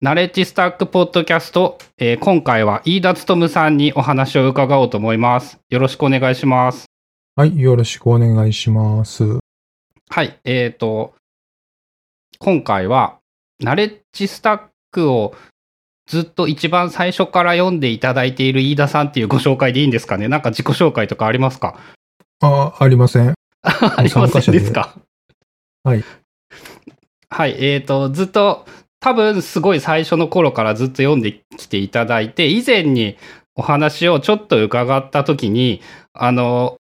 ナレッジスタックポッドキャスト、えー今回は飯田勉さんにお話を伺おうと思います。よろしくお願いします。はい、よろしくお願いします。はい、えっ、と、今回は、ナレッジスタックをずっと一番最初から読んでいただいている飯田さんっていうご紹介でいいんですかねなんか自己紹介とかありますか？あ、ありません。ありませんですか？はい。はい、えっ、と、ずっと、多分すごい最初の頃からずっと読んできていただいて、以前にお話をちょっと伺った時に、あの、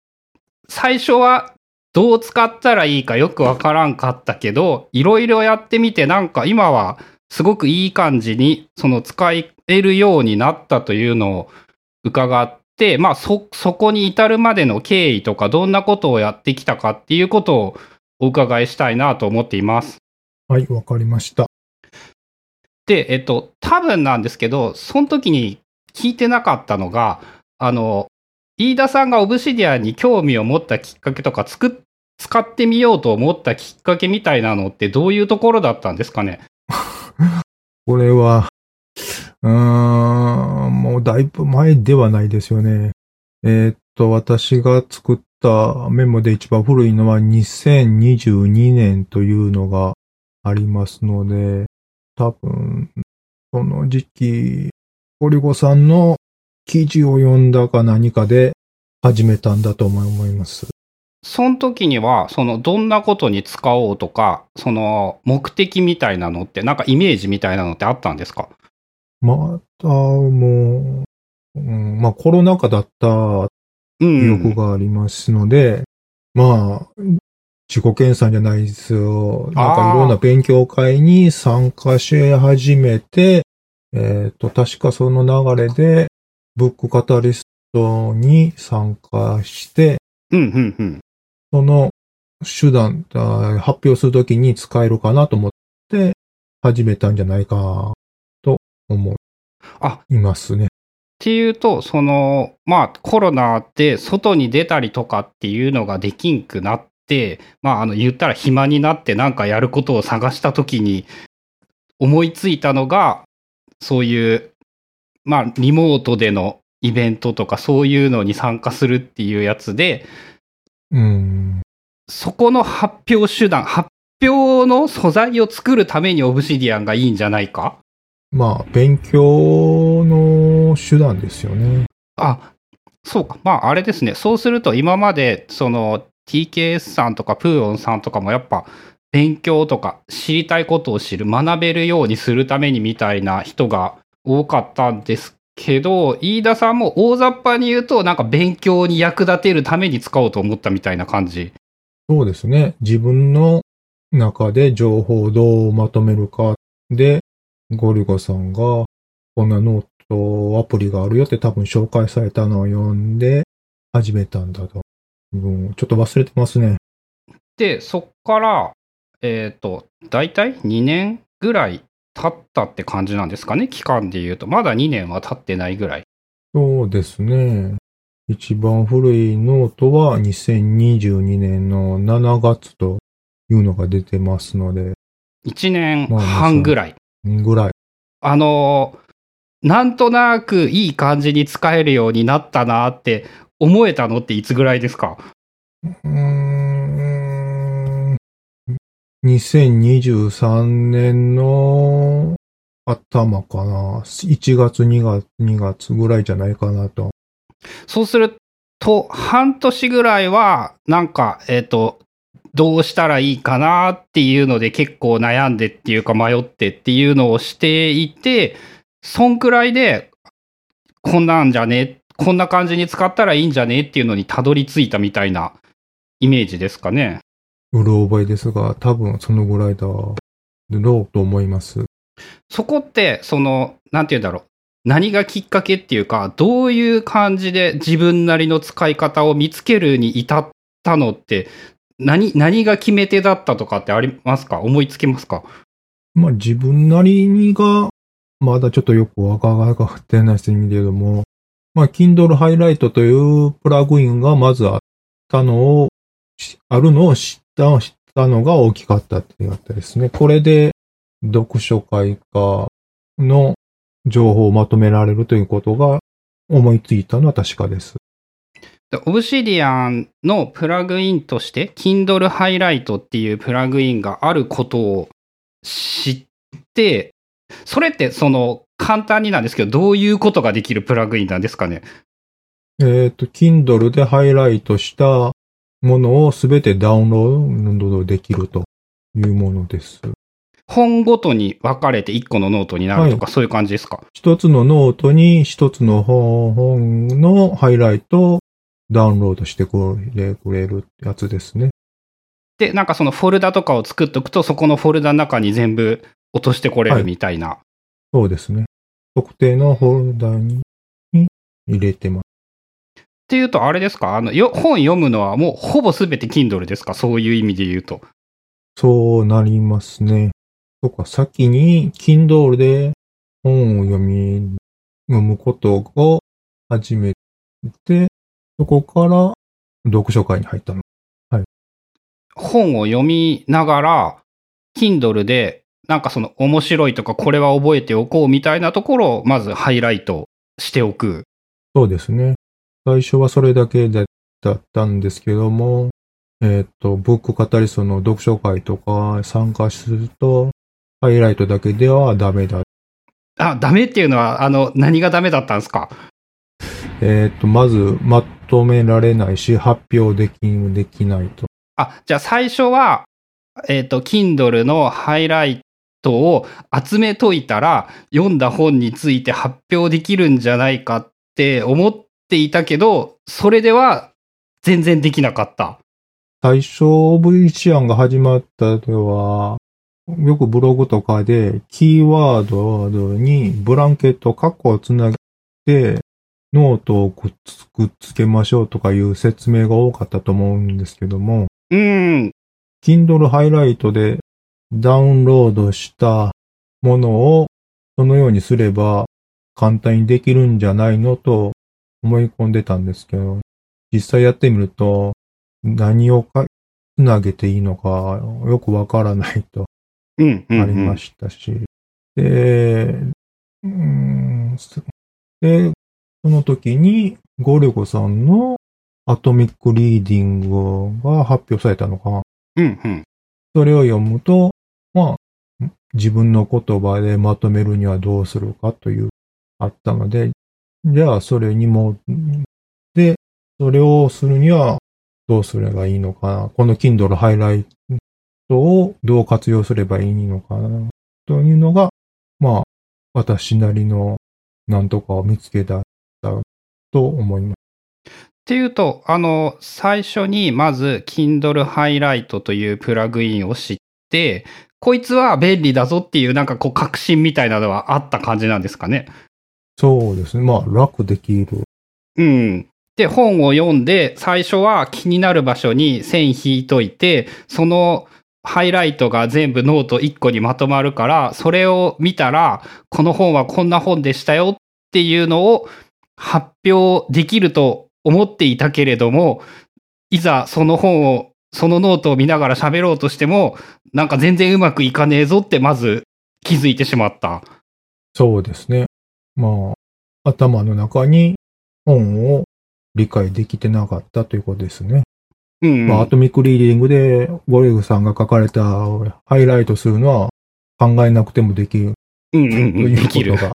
最初はどう使ったらいいかよくわからんかったけど、いろいろやってみて、なんか今はすごくいい感じに、その使えるようになったというのを伺って、まあそ、そこに至るまでの経緯とか、どんなことをやってきたかっていうことをお伺いしたいなと思っています。はい、わかりました。で、えっと、多分なんですけど、その時に聞いてなかったのが、あの、飯田さんがオブシディアに興味を持ったきっかけとか、使ってみようと思ったきっかけみたいなのってどういうところだったんですかね？これは、うーん、もうだいぶ前ではないですよね。えーっと、私が作ったメモで一番古いのは2022年というのがありますので、多分、その時期、ゴリゴさんの記事を読んだか何かで始めたんだと思います。その時には、その、どんなことに使おうとか、その、目的みたいなのって、なんかイメージみたいなのってあったんですか？また、もう、うん、まあコロナ禍だったう記ん。憶がありますので、まあ、自己検査じゃないですよ。なんかいろんな勉強会に参加し始めて、えっ、と、確かその流れで、ブックカタリストに参加して、うん、うん、うん。その手段、あ発表するときに使えるかなと思って始めたんじゃないかと思あ、いますね。っていうと、その、まあ、コロナで外に出たりとかっていうのができんくなって、まあ、あの、言ったら暇になってなんかやることを探したときに思いついたのが、そういう、まあ、リモートでのイベントとかそういうのに参加するっていうやつで、うん。そこの発表手段、発表の素材を作るためにオブシディアンがいいんじゃないか？まあ、勉強の手段ですよね。あ、そうか。まあ、あれですね。そうすると、今まで、その、TKS さんとか、プーオンさんとかも、やっぱ、勉強とか、知りたいことを知る、学べるようにするためにみたいな人が多かったんですけど、飯田さんも大雑把に言うと、なんか勉強に役立てるために使おうと思ったみたいな感じ。そうですね。自分の中で情報をどうまとめるかで、ゴリゴさんが、こんなノートアプリがあるよって多分紹介されたのを読んで始めたんだと。うん、ちょっと忘れてますね。で、そっから、えっ、と、大体2年ぐらい経ったって感じなんですかね、期間で言うと。まだ2年は経ってないぐらい。そうですね。一番古いノートは2022年の7月というのが出てますので、1年半ぐらい。ぐらい。あのーなんとなくいい感じに使えるようになったなって思えたのっていつぐらいですか？うーん2023年の頭かな。1月、2月、2月ぐらいじゃないかなと。そうすると、半年ぐらいは、なんか、えっ、と、どうしたらいいかなっていうので結構悩んでっていうか迷ってっていうのをしていて、そんくらいで、こんなんじゃねこんな感じに使ったらいいんじゃね？っていうのにたどり着いたみたいなイメージですかね。うろ覚えですが、多分そのぐらいだろうと思います。そこって、その、なんて言うんだろう。何がきっかけっていうか、どういう感じで自分なりの使い方を見つけるに至ったのって、何、何が決め手だったとかってありますか？思いつきますか？まあ自分なりにが、まだちょっとよくわかってないですけれども、まあ Kindle Highlight というプラグインがまずあったのを、あるのを知った、知ったのが大きかったっていうあったですね。これで読書会か、の情報をまとめられるということが思いついたのは確かです。オブシディアンのプラグインとして Kindle Highlight っていうプラグインがあることを知って、それってその簡単になんですけど、どういうことができるプラグインなんですかね？えっ、と、Kindle でハイライトしたものをすべてダウンロードできるというものです。本ごとに分かれて1個のノートになるとか、そういう感じですか？一つのノートに一つの本本のハイライトをダウンロードしてくれくれるやつですね。で、なんかそのフォルダとかを作っとくと、そこのフォルダの中に全部落としてこれるみたいな。そうですね。特定のフォルダに入れてます。っていうと、あれですか？あの、よ本読むのはもうほぼすべて Kindle ですか？そういう意味で言うと。そうなりますね。とか、先に Kindle で本を読み、読むことを始めて、そこから読書会に入ったの。本を読みながら、Kindle で、なんかその面白いとか、これは覚えておこうみたいなところを、まずハイライトしておく。そうですね。最初はそれだけだったんですけども、えっ、と、ブックカタリストの読書会とか参加すると、ハイライトだけではダメだ。あ、ダメっていうのは、あの、何がダメだったんですか？えっ、と、まずまとめられないし、発表でき、できないと。あ、じゃあ最初は、えっ、と、Kindle のハイライトを集めといたら、読んだ本について発表できるんじゃないかって思っていたけど、それでは全然できなかった。最初、 Obsidian が始まったでは、よくブログとかで、キーワードにブラケット、カッコをつなげて、ノートをくっつくっつけましょうとかいう説明が多かったと思うんですけども、うん。Kindle ハイライトでダウンロードしたものをそのようにすれば簡単にできるんじゃないのと思い込んでたんですけど、実際やってみると何をかつなげていいのかよくわからないと。ありましたし、で、うーんすで、その時にゴルゴさんのアトミックリーディングが発表されたのかな。うん、うん。それを読むと、まあ、自分の言葉でまとめるにはどうするかという、あったので、じゃあそれにも、で、それをするにはどうすればいいのかな。この Kindle ハイライトをどう活用すればいいのかな。というのが、まあ、私なりのなんとかを見つけたと思います。っていうと、あの、最初にまず Kindle Highlight というプラグインを知って、こいつは便利だぞっていうなんかこう確信みたいなのはあった感じなんですかね。そうですね。まあ、楽できる。うん。で、本を読んで、最初は気になる場所に線引いといて、そのハイライトが全部ノート1個にまとまるから、それを見たら、この本はこんな本でしたよっていうのを発表できると思っていたけれども、いざその本を、そのノートを見ながら喋ろうとしても、なんか全然うまくいかねえぞってまず気づいてしまった。そうですね。まあ、頭の中に本を理解できてなかったということですね。うん、まあ、アトミックリーディングでゴリュゴさんが書かれたハイライトするのは考えなくてもできるうんうんうん、ということが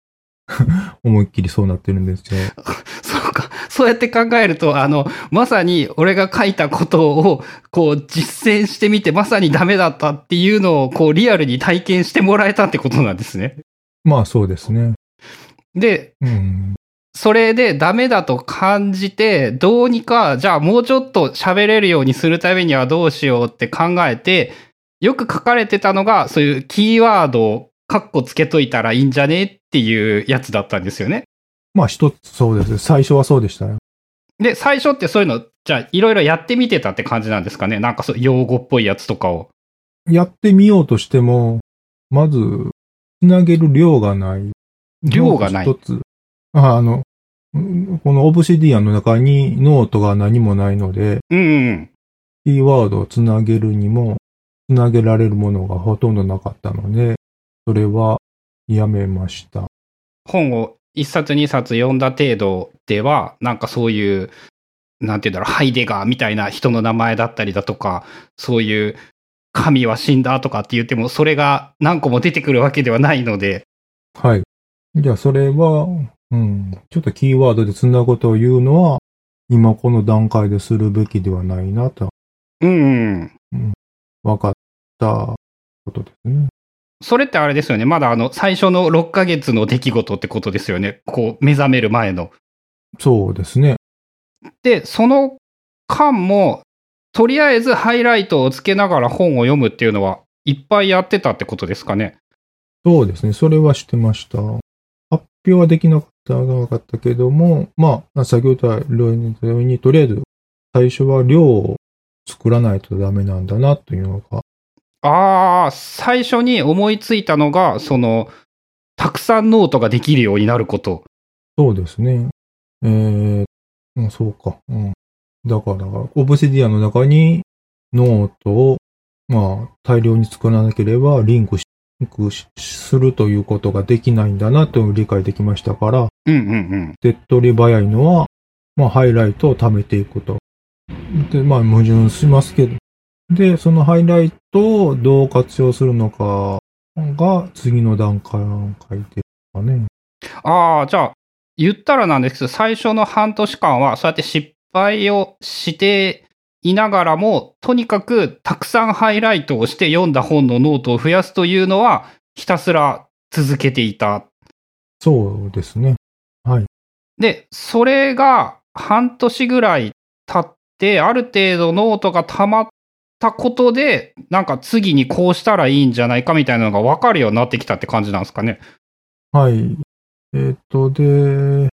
思いっきりそうなってるんですよ。そうか。そうやって考えると、あの、まさに俺が書いたことを、こう、実践してみて、まさにダメだったっていうのを、こう、リアルに体験してもらえたってことなんですね。まあそうですね。で、うん。それでダメだと感じて、どうにか、じゃあもうちょっと喋れるようにするためにはどうしようって考えて、よく書かれてたのが、そういうキーワードをカッコつけといたらいいんじゃねっていうやつだったんですよね。まあ一つそうです。最初はそうでしたよ。で、最初ってそういうの、じゃあいろいろやってみてたって感じなんですかね？なんかそう、用語っぽいやつとかを。やってみようとしても、まず、つなげる量がない。量がない一つ。ああの、うんこのオブシディアンの中にノートが何もないので、うんうん。キーワードをつなげるにも、つなげられるものがほとんどなかったので、それはやめました。本を一冊二冊読んだ程度では、なんかそういう、なんて言うんだろう、ハイデガーみたいな人の名前だったりだとか、そういう、神は死んだとかって言っても、それが何個も出てくるわけではないので、はい。じゃあ、それは、うん、ちょっとキーワードでそんなことを言うのは、今この段階でするべきではないなと、うん、うん。分かったことですね。それってあれですよね。まだあの、最初の6ヶ月の出来事ってことですよね。こう、目覚める前の。そうですね。で、その間も、とりあえずハイライトをつけながら本を読むっていうのは、いっぱいやってたってことですかね。そうですね。それはしてました。発表はできなかったなかったけども、まあ、先ほど言ったように、とりあえず、最初は量を作らないとダメなんだなというのが。ああ、最初に思いついたのが、その、たくさんノートができるようになること。そうですね。えー、うん、そうか。うん。だから、オブシディアンの中にノートを、まあ、大量に作らなければリンクしするということができないんだなと理解できましたから、うんうんうん。手っ取り早いのは、まあ、ハイライトを貯めていくと。で、まあ、矛盾しますけど。で、そのハイライトをどう活用するのかが次の段階ですかね。ああ、じゃあ、言ったらなんですけど、最初の半年間は、そうやって失敗をしていながらも、とにかくたくさんハイライトをして読んだ本のノートを増やすというのは、ひたすら続けていた。そうですね。はい。で、それが半年ぐらい経って、ある程度ノートが溜まったことで、なんか次にこうしたらいいんじゃないかみたいなのが分かるようになってきたって感じなんですかね。はい。えっ、と、で、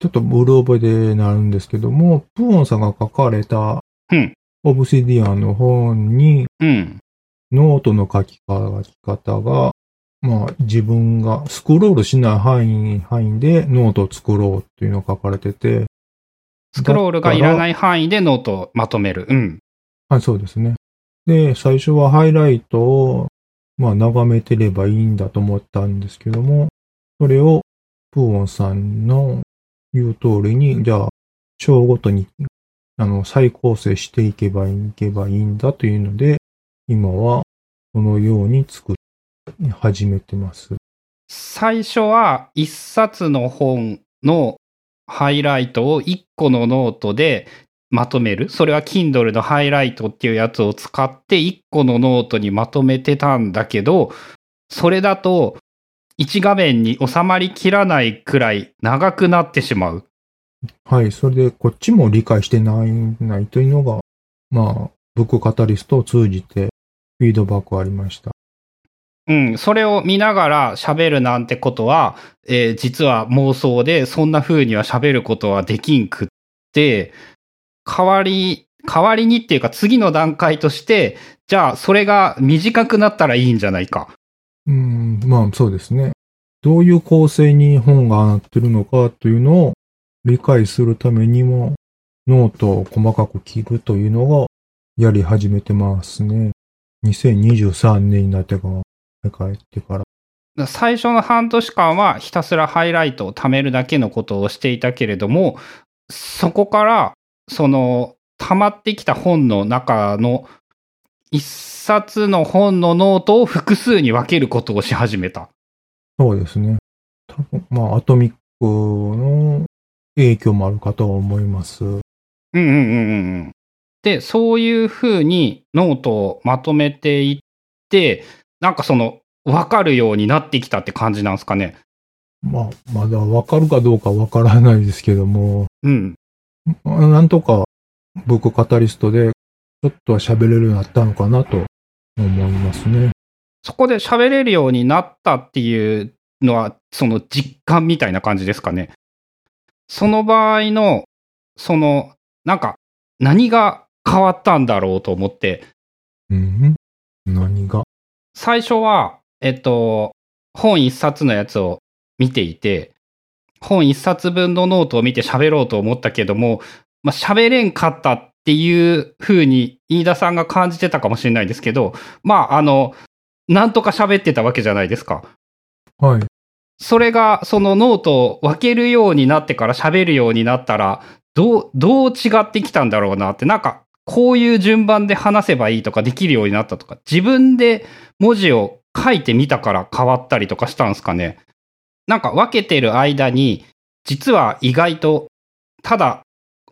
ちょっとうろ覚えでなるんですけども、プーオンさんが書かれたうん、オブシディアンの本に、うん。ノートの書き方が、まあ自分がスクロールしない範囲、範囲でノートを作ろうっていうのが書かれてて、スクロールがいらない範囲でノートをまとめる。うん。はい、そうですね。で、最初はハイライトを、まあ眺めてればいいんだと思ったんですけども、それをプーオンさんの言う通りに、じゃあ、章ごとに、あの、再構成していけばいけばいいんだというので、今は、そのように作り始めてます。最初は一冊の本のハイライトを一個のノートでまとめる？それは Kindle のハイライトっていうやつを使って一個のノートにまとめてたんだけど、それだと一画面に収まりきらないくらい長くなってしまう。はい、それでこっちも理解してない、ないというのが、まあ、ブックカタリストを通じてフィードバックありました。うん、それを見ながら喋るなんてことは、えー実は妄想で、そんな風には喋ることはできんくって、代わり、代わりにっていうか次の段階として、じゃあそれが短くなったらいいんじゃないか。うん、まあそうですね。どういう構成に本がなってるのかというのを理解するためにも、ノートを細かく切るというのがやり始めてますね。2023年になってから、変わってから。最初の半年間はひたすらハイライトを貯めるだけのことをしていたけれども、そこから、その、溜まってきた本の中の一冊の本のノートを複数に分けることをし始めた。そうですね。多分、まあアトミックの影響もあるかと思います。うんうんうんうんうん。で、そういうふうにノートをまとめていって、なんかその、分かるようになってきたって感じなんですかね。まあ、まだわかるかどうかわからないですけども、うん。なんとかブックカタリストでちょっとは喋れるようになったのかなと思いますね。そこで喋れるようになったっていうのは、その実感みたいな感じですかね。その場合の、その、なんか、何が変わったんだろうと思って、うん。何が？最初は、えっと、本一冊のやつを見ていて、本一冊分のノートを見て喋ろうと思ったけども、まあ、喋れんかったっていう風に飯田さんが感じてたかもしれないですけど、まあ、あの、なんとか喋ってたわけじゃないですか。はい。それが、そのノートを分けるようになってから喋るようになったら、どう、どう違ってきたんだろうなって、なんか、こういう順番で話せばいいとかできるようになったとか、自分で文字を書いてみたから変わったりとかしたんですかね。なんか分けてる間に、実は意外と、ただ、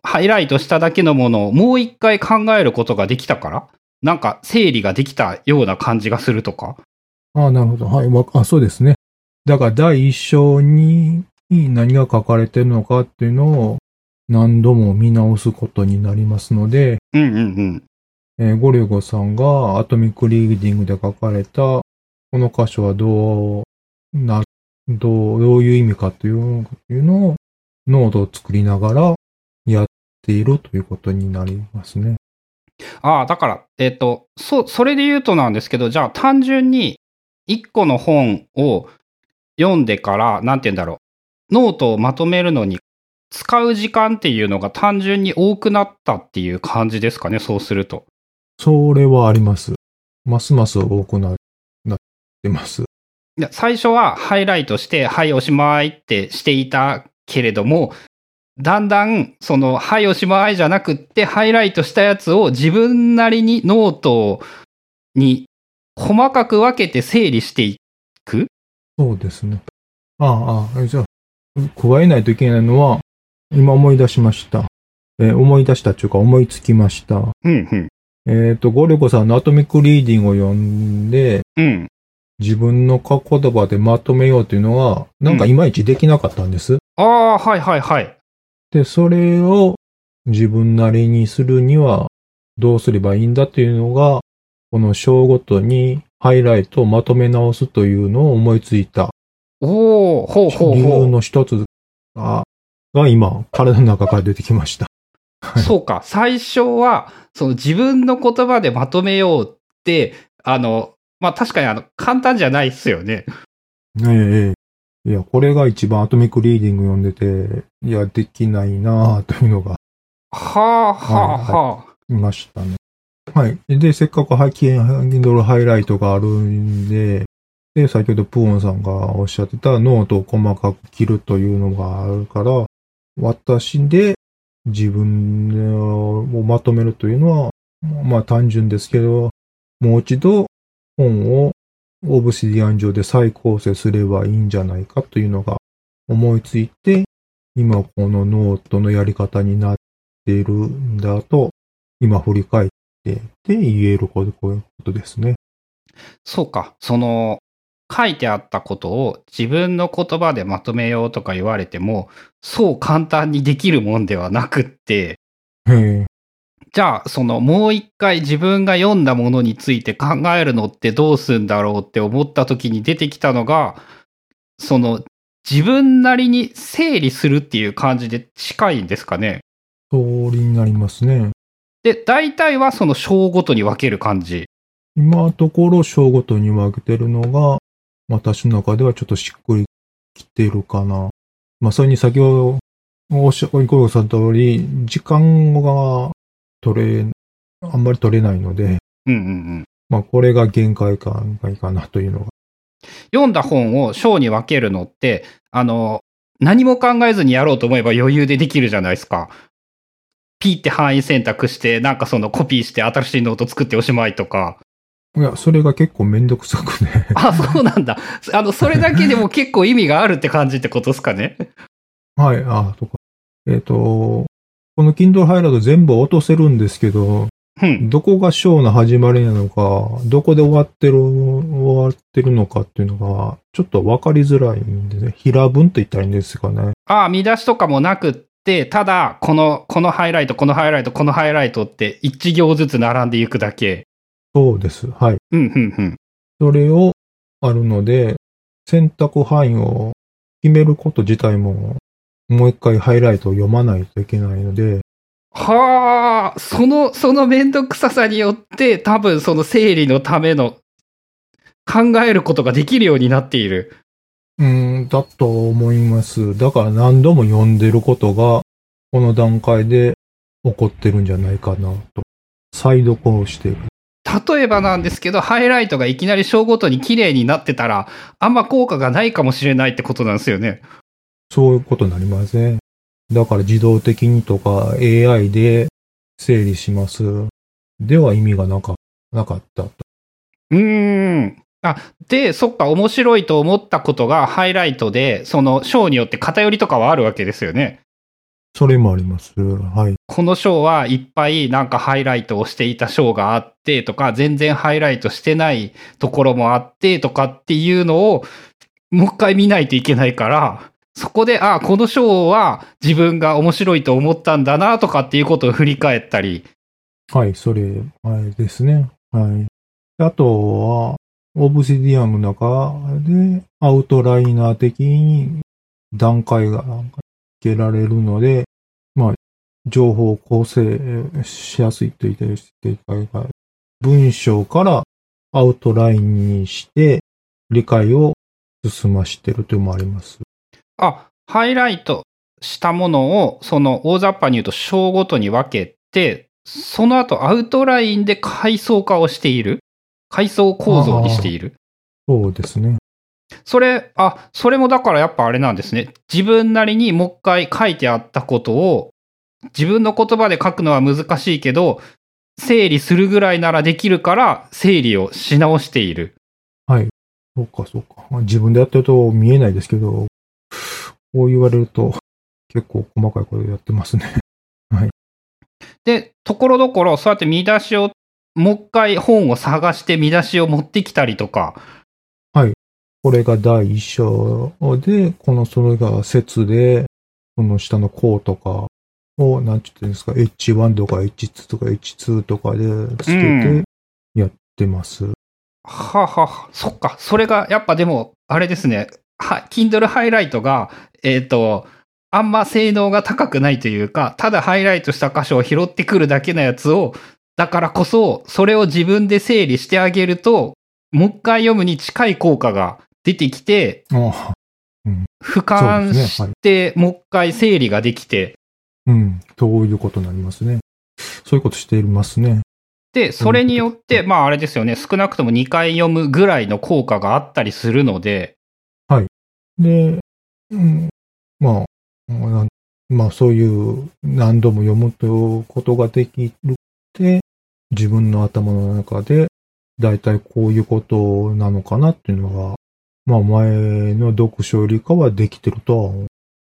ハイライトしただけのものをもう一回考えることができたから、なんか整理ができたような感じがするとか。ああ、なるほど。はい。わあ、そうですね。だから第一章に何が書かれてるのかっていうのを何度も見直すことになりますので、うんうんうん。えーゴリュゴさんがアトミックリーディングで書かれたこの箇所はどうな、どう、どういう意味かというというのをノートを作りながらやっているということになりますね。ああ、だから、えっ、と、そ、それで言うとなんですけど、じゃあ単純に一個の本を読んでから、なんて言うんだろう、ノートをまとめるのに使う時間っていうのが単純に多くなったっていう感じですかね、そうすると。それはあります。ますます多くななってます。最初はハイライトして、はい、おしまいってしていたけれども、だんだん、その、はい、おしまいじゃなくって、ハイライトしたやつを自分なりにノートに細かく分けて整理していくそうですね。ああ、ああ、じゃあ、加えないといけないのは、今思い出しました。えー思い出したというか思いつきました。うん、うん。えっ、と、ごりゅごさんのアトミックリーディングを読んで、うん。自分の書き言葉でまとめようというのは、なんかいまいちできなかったんです。ああ、はいはいはい。で、それを自分なりにするにはどうすればいいんだというのが、この章ごとにハイライトをまとめ直すというのを思いついたおおほうほう理由ほの一つが、が今、体の中から出てきました。う。そうか。最初は、その自分の言葉でまとめようって、あの、まあ確かにあの、簡単じゃないっすよね。ええええいや、これが一番アトミックリーディング読んでて、いや、できないなぁというのがはあはあはあ。いましたね。はい。で、せっかくはい Kindle ハイライトがあるんで、で、先ほどプーンさんがおっしゃってたノートを細かく切るというのがあるから、私で自分をまとめるというのは、まあ単純ですけど、もう一度本を Obsidian 上で再構成すればいいんじゃないかというのが思いついて、今このノートのやり方になっているんだと、今振り返ってで言えることこういうことですね。そうか。その、書いてあったことを自分の言葉でまとめようとか言われても、そう簡単にできるもんではなくって。じゃあ、そのもう一回自分が読んだものについて考えるのってどうすんだろうって思った時に出てきたのが、その自分なりに整理するっていう感じで近いんですかね。通りになりますね。で、大体はその章ごとに分ける感じ。今のところ章ごとに分けてるのが、私の中ではちょっとしっくりきてるかな。まあ、それに先ほどおっしゃ、ごりゅごさんの通り、時間が取れ、あんまり取れないので、うんうんうん。まあ、これが限界か、限界かなというのが。読んだ本を章に分けるのって、あの、何も考えずにやろうと思えば余裕でできるじゃないですか。ピーって範囲選択して、なんかそのコピーして新しいノート作っておしまいとか。いや、それが結構めんどくさくね。あ、そうなんだ。あの、それだけでも結構意味があるって感じってことですかね。はい、あ、とか。えっ、と、この Kindle Highlight 全部落とせるんですけど、うん。どこが章の始まりなのか、どこで終わってる、終わってるのかっていうのが、ちょっとわかりづらいんでね。平文と言ったらいいんですかね。ああ、見出しとかもなくって、ただ、この、このハイライト、このハイライト、このハイライトって一行ずつ並んでいくだけ。そうです。はい。うん、うん、うん。それをあるので、選択範囲を決めること自体も、もう一回ハイライトを読まないといけないので、はあ、その、そのめんどくささによって、多分その整理のための考えることができるようになっている。うーん、だと思います。だから何度も読んでることが、この段階で起こってるんじゃないかなと。再読をしている。例えばなんですけど、ハイライトがいきなり章ごとに綺麗になってたら、あんま効果がないかもしれないってことなんですよね。そういうことになりません。だから自動的にとか AI で整理します。では意味がなかなかったと。うーん。あ、で、そっか、面白いと思ったことがハイライトで、その章によって偏りとかはあるわけですよね。それもあります。はい。この章はいっぱいなんかハイライトをしていた章があってとか、全然ハイライトしてないところもあってとかっていうのを、もう一回見ないといけないから、そこで、あ、この章は自分が面白いと思ったんだなとかっていうことを振り返ったり。はい、それ、はいですね。はい。あとは、オブシディアンの中で、アウトライナー的に段階がつけられるので、まあ、情報構成しやすいと言っていただいた文章からアウトラインにして理解を進ましてるというのもあります。あ、ハイライトしたものを、その大雑把に言うと章ごとに分けて、その後アウトラインで階層化をしている。階層構造にしている。そうですね。それ、あ、それもだからやっぱあれなんですね。自分なりにもう一回書いてあったことを、自分の言葉で書くのは難しいけど、整理するぐらいならできるから、整理をし直している。はい。そうか、そうか。まあ、自分でやってると見えないですけど、こう言われると結構細かいことやってますね。はい。で、ところどころ、そうやって見出しを、もう一回本を探して見出しを持ってきたりとか。はい。これが第一章で、このそれが説で、その下の項とかを、なんて言ってんですか、H1 とか H2 とか H2 とかでつけてやってます。はあははそっか。それが、やっぱでも、あれですね。は、Kindle ハイライトが、えっ、と、あんま性能が高くないというか、ただハイライトした箇所を拾ってくるだけのやつを、だからこそ、それを自分で整理してあげると、もう一回読むに近い効果が出てきて、ああ俯瞰して、もう一回整理ができて、うん。そういうことになりますね。そういうことしていますね。で、それによって、まああれですよね、少なくとも2回読むぐらいの効果があったりするので、で、うん、まあ、まあそういう何度も読むということができるって、自分の頭の中で、だいたいこういうことなのかなっていうのが、まあ前の読書よりかはできてるとは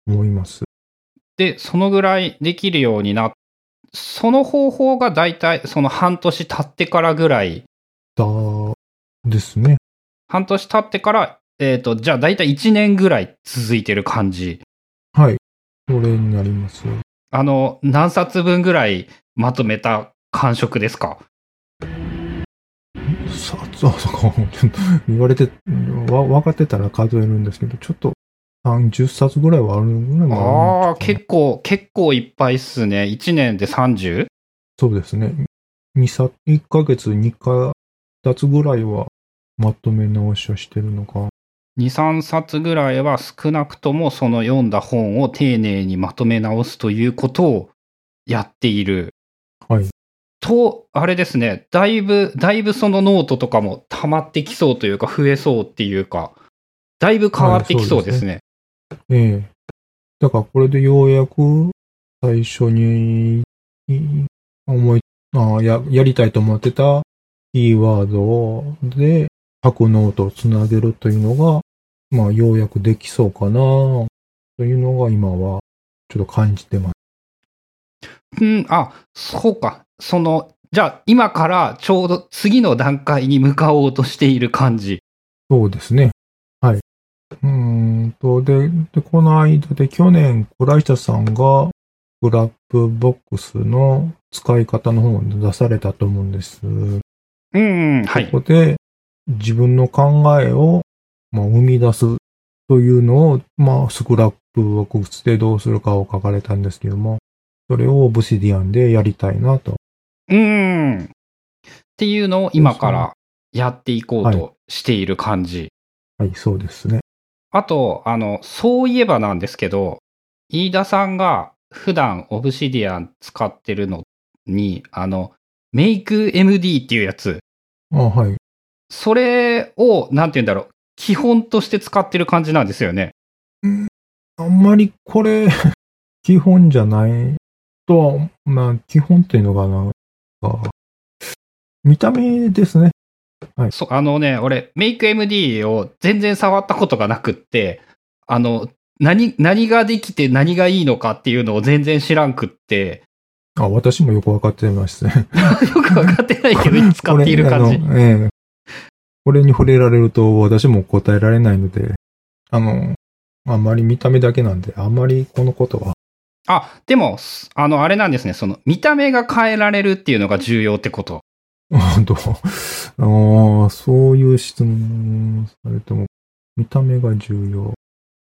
思います。で、そのぐらいできるようになっその方法がだいたいその半年経ってからぐらい、だ、ですね。半年経ってから、えっ、と、じゃあだいたい1年ぐらい続いてる感じ。はい。それになります。あの、何冊分ぐらいまとめた感触ですか？さ あ、そうか、ちょっと言われて、わ、分かってたら数えるんですけど、ちょっと30冊ぐらいはあるぐらいもああ、結構、結構いっぱいっすね。1年で 30? そうですね。2冊、1ヶ月2か、2つぐらいはまとめ直しをしてるのか。2、3冊ぐらいは少なくともその読んだ本を丁寧にまとめ直すということをやっている。はい。と、あれですね、だいぶ、だいぶそのノートとかも溜まってきそうというか、増えそうっていうか、だいぶ変わってきそうですね。ええだからこれでようやく最初にい思い、あや、やりたいと思ってたキーワードで各ノートをつなげるというのが、まあようやくできそうかなというのが今はちょっと感じてます。うん、あ、そうか。その、じゃあ今からちょうど次の段階に向かおうとしている感じ。そうですね。はい。うーんと、で、で、この間で去年、クライシャさんが、グラップボックスの使い方の本を出されたと思うんです。うん、うん、はい。ここで、自分の考えを、まあ、生み出すというのを、まあ、 Scrapbox でどうするかを書かれたんですけども、それを Obsidian でやりたいなと。うん。っていうのを今からやっていこうとしている感じ。はい、そうですね。あと、あの、そういえばなんですけど、飯田さんが普段 Obsidian 使ってるのに、あの、MakeMD っていうやつ。あ、はい。それを、なんて言うんだろう。基本として使ってる感じなんですよね。あんまりこれ、基本じゃないとは、まあ、基本っていうのかな。あ見た目ですね。そう、あのね、俺、MakeMD を全然触ったことがなくって、あの、何、何ができて何がいいのかっていうのを全然知らんくって、あ、私もよくわかってますね。よくわかってないけど、使っている感じええこれに触れられると私も答えられないので、あの、あんまり見た目だけなんで、あんまりこのことは。あ、でも、すあの、あれなんですね。その、見た目が変えられるっていうのが重要ってこと。本当ああ、そういう質問されても、見た目が重要。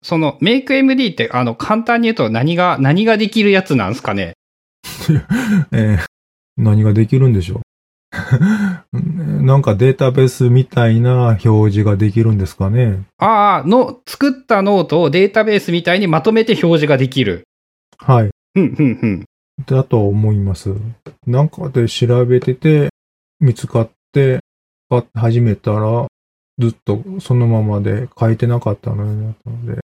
その、MakeMD って、あの、簡単に言うと何が、何ができるやつなんですかね？ええ何ができるんでしょう？なんかデータベースみたいな表示ができるんですかね？ああ、の、作ったノートをデータベースみたいにまとめて表示ができる。はい。うん、うん、うん。だと思います。なんかで調べてて、見つかって、始めたら、ずっとそのままで書いてなかったのになったので、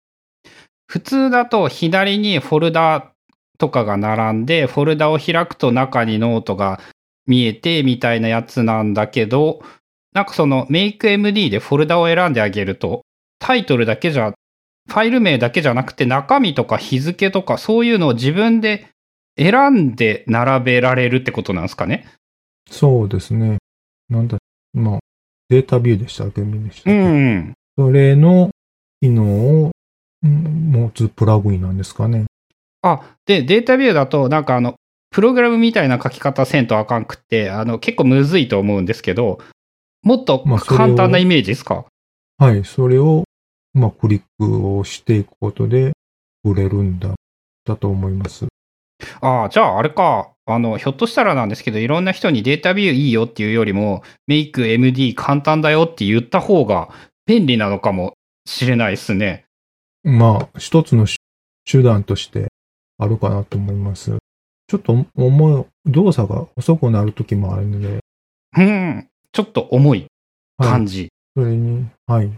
普通だと左にフォルダとかが並んで、フォルダを開くと中にノートが見えてみたいなやつなんだけど、なんかその MakeMD でフォルダを選んであげると、タイトルだけじゃ、ファイル名だけじゃなくて中身とか日付とかそういうのを自分で選んで並べられるってことなんですかね？そうですね。なんだ、まあ、 Dataview でしたっけ？でしたうっけ、ん。それの機能をうん持つプラグインなんですかね。あ、で、データビューだと、なんかあの、プログラムみたいな書き方せんとあかんくって、あの、結構むずいと思うんですけど、もっと簡単なイメージですか、はい。それを、まあ、クリックをしていくことで、売れるんだ、だと思います。ああ、じゃああれか。あの、ひょっとしたらなんですけど、いろんな人にデータビューいいよっていうよりも、MakeMD 簡単だよって言った方が便利なのかもしれないですね。まあ、一つの手手段としてあるかなと思います。ちょっと思う、動作が遅くなる時もあるので、うん。ちょっと重いはい感じ。それに、はい。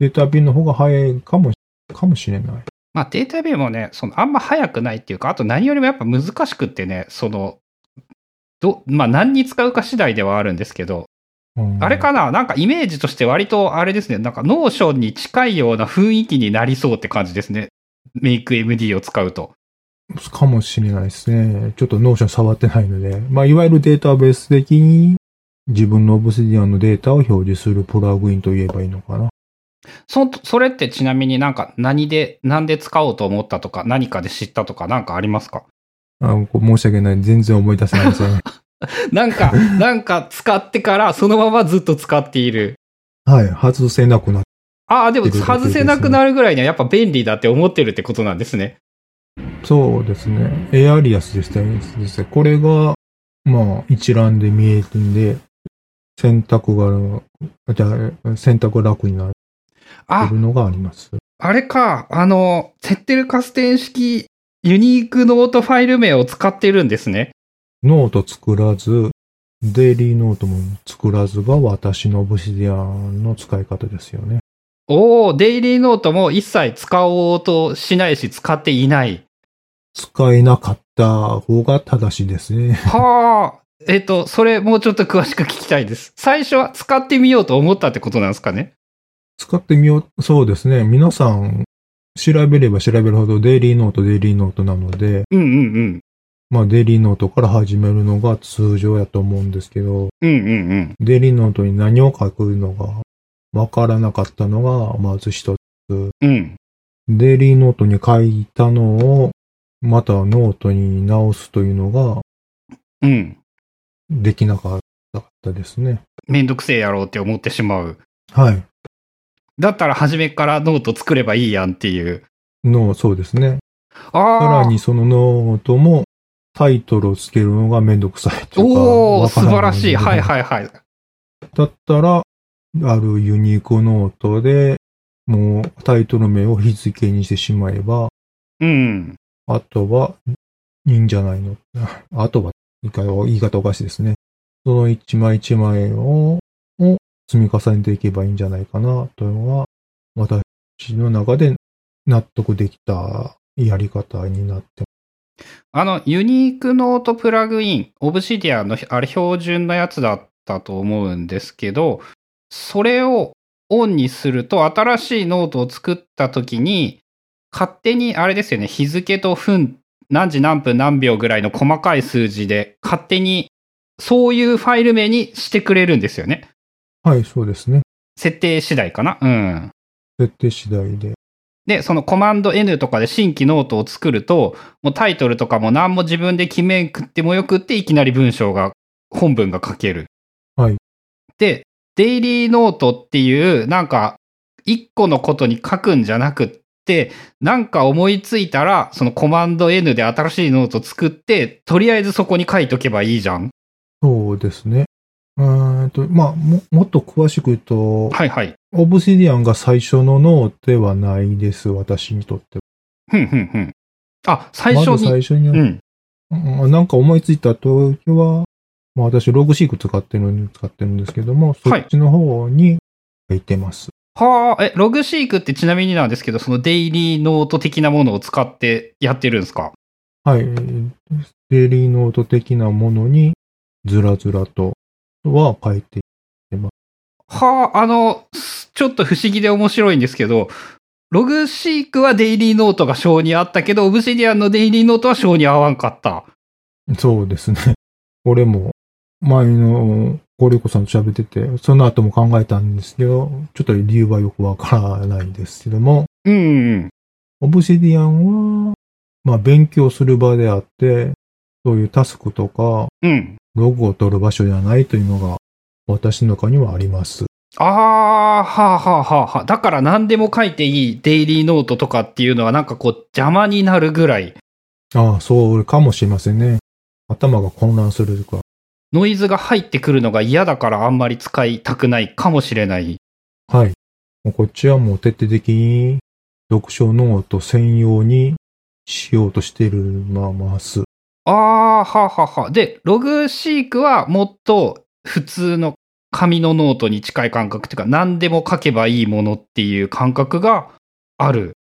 データビューの方が早いかも、かもしれない。まあ、データビューもね、そのあんま早くないっていうか、あと何よりもやっぱ難しくってね、その、ど、まあ何に使うか次第ではあるんですけど、うんあれかな？なんかイメージとして割とあれですね、なんか Notion に近いような雰囲気になりそうって感じですね。MakeMD を使うと。かもしれないですね。ちょっと Notion 触ってないので。まあ、いわゆるデータベース的に自分の Obsidian のデータを表示するプラグインと言えばいいのかな。そ、それってちなみになんか何で、なんで使おうと思ったとか、何かで知ったとかなんかありますか？あ申し訳ない。全然思い出せないですね。なんか、なんか使ってからそのままずっと使っている。はい。外せなくなっああ、でも外せなくなるぐらいにはやっぱ便利だって思ってるってことなんですね。そうですね。エアリアスでしたね。これが、まあ、一覧で見えるんで、選択が、じゃあ、選択が楽になある、のがあります。あれか、あの、 Zettelkasten 式ユニークノートファイル名を使ってるんですね。ノート作らず、デイリーノートも作らずが私の Obsidian の使い方ですよね。おお、デイリーノートも一切使おうとしないし、使っていない。使えなかった方が正しいですね。はあ。えっと、それもうちょっと詳しく聞きたいです。最初は使ってみようと思ったってことなんですかね？使ってみよう。そうですね。皆さん、調べれば調べるほどデイリーノート、デイリーノートなので、うんうんうん。まあデイリーノートから始めるのが通常やと思うんですけど、うんうんうん。デイリーノートに何を書くのがわからなかったのが、まず一つ。うん。デイリーノートに書いたのを、またノートに直すというのがうん。できなかったですね。めんどくせえやろうって思ってしまう。はい。だったら初めからノート作ればいいやんっていう。の、そうですね。さああ。らにそのノートもタイトルをつけるのがめんどくさいというか。おお、素晴らしい。はいはいはい。だったら、あるユニークノートで、もうタイトル名を日付にしてしまえば、うん。あとは、いいんじゃないの。あとは、言い方おかしいですね。その一枚一枚を、を積み重ねていけばいいんじゃないかな、というのが、私の中で納得できたやり方になってあの、ユニークノートプラグイン、 Obsidian の、あれ標準のやつだったと思うんですけど、それをオンにすると、新しいノートを作った時に、勝手にあれですよね、日付と分、何時何分何秒ぐらいの細かい数字で、勝手にそういうファイル名にしてくれるんですよね。はい、そうですね。設定次第かな？うん。設定次第で。で、そのコマンド N とかで新規ノートを作ると、もうタイトルとかも何も自分で決めんくってもよくって、いきなり文章が、本文が書ける。はい。で、デイリーノートっていう、なんか、一個のことに書くんじゃなくって、なんか思いついたら、そのコマンド N で新しいノート作って、とりあえずそこに書いとけばいいじゃん。そうですね。うーんと、まあ、も、もっと詳しく言うと、はいはい。 Obsidian が最初のノートではないです、私にとっては。ふんふんふん。あ、最初まずに。最初に、うん。うんなんか思いついた時は、まあ私、 Logseq 使ってるん使ってるんですけども、そっちの方に書いてます。はあ、え、ログシークってちなみになんですけど、そのデイリーノート的なものを使ってやってるんですか？はい。デイリーノート的なものに、ずらずらとは書いて、はあ、あの、すちょっと不思議で面白いんですけど、ログシークはデイリーノートが章にあったけど、オブシディアンのデイリーノートは章に合わんかった。そうですね。俺も、前の、ゴリコさんと喋ってて、その後も考えたんですけど、ちょっと理由はよくわからないですけども、うんうん。オブシディアンは、まあ勉強する場であって、そういうタスクとか、うん。ログを取る場所ではないというのが、私の中にはあります。ああ、はあはあはあはあ。だから何でも書いていいデイリーノートとかっていうのはなんかこう邪魔になるぐらい、ああ、そうかもしれませんね。頭が混乱するとか。ノイズが入ってくるのが嫌だからあんまり使いたくないかもしれない。はい。こっちはもう徹底的に読書ノート専用にしようとしているまます。ああ、はあはあはあ。で、 Logseq はもっと普通の紙のノートに近い感覚っていうか、何でも書けばいいものっていう感覚がある。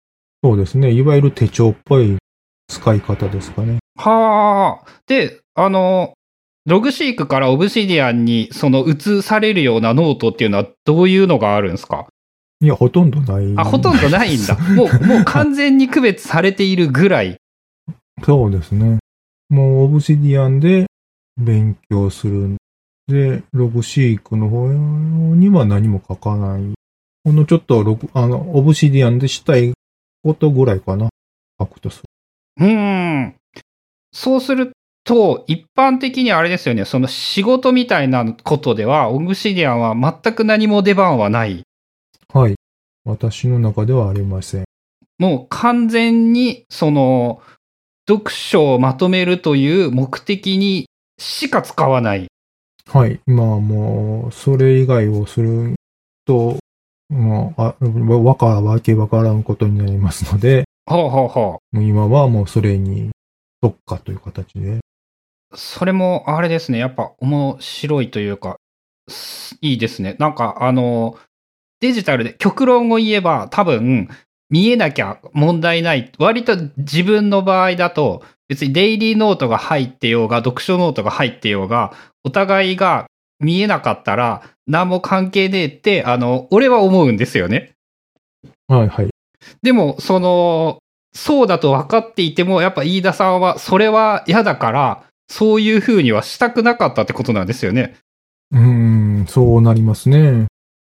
そうですね。いわゆる手帳っぽい使い方ですかね。はあ。で、あの、 Logseq から Obsidian にその移されるようなノートっていうのはどういうのがあるんですか？いや、ほとんどない。あ、ほとんどないんだ。もう、もう完全に区別されているぐらい。そうですね。もう Obsidian で勉強する。で、 Logseq の方には何も書かない。ほんのちょっとログ、あの、オブシディアンでしたいことぐらいかな。書くとする。うーん。そうすると、一般的にあれですよね、その仕事みたいなことでは、オブシディアンは全く何も出番はない。はい。私の中ではありません。もう完全に、その、読書をまとめるという目的にしか使わない。はい。今はもう、それ以外をすると、もう、あ、わか、わけわからんことになりますので、ほうほうほもう今はもうそれに特化という形で。う。それも、あれですね、やっぱ面白いというか、すいいですね。なんか、あの、デジタルで極論を言えば、多分、見えなきゃ問題ない。割と自分の場合だと、別にデイリーノートが入ってようが、読書ノートが入ってようが、お互いが見えなかったら、何も関係ねえって、あの、俺は思うんですよね。はいはい。でも、その、そうだと分かっていても、やっぱ飯田さんは、それは嫌だから、そういう風にはしたくなかったってことなんですよね。うーん、そうなりますね。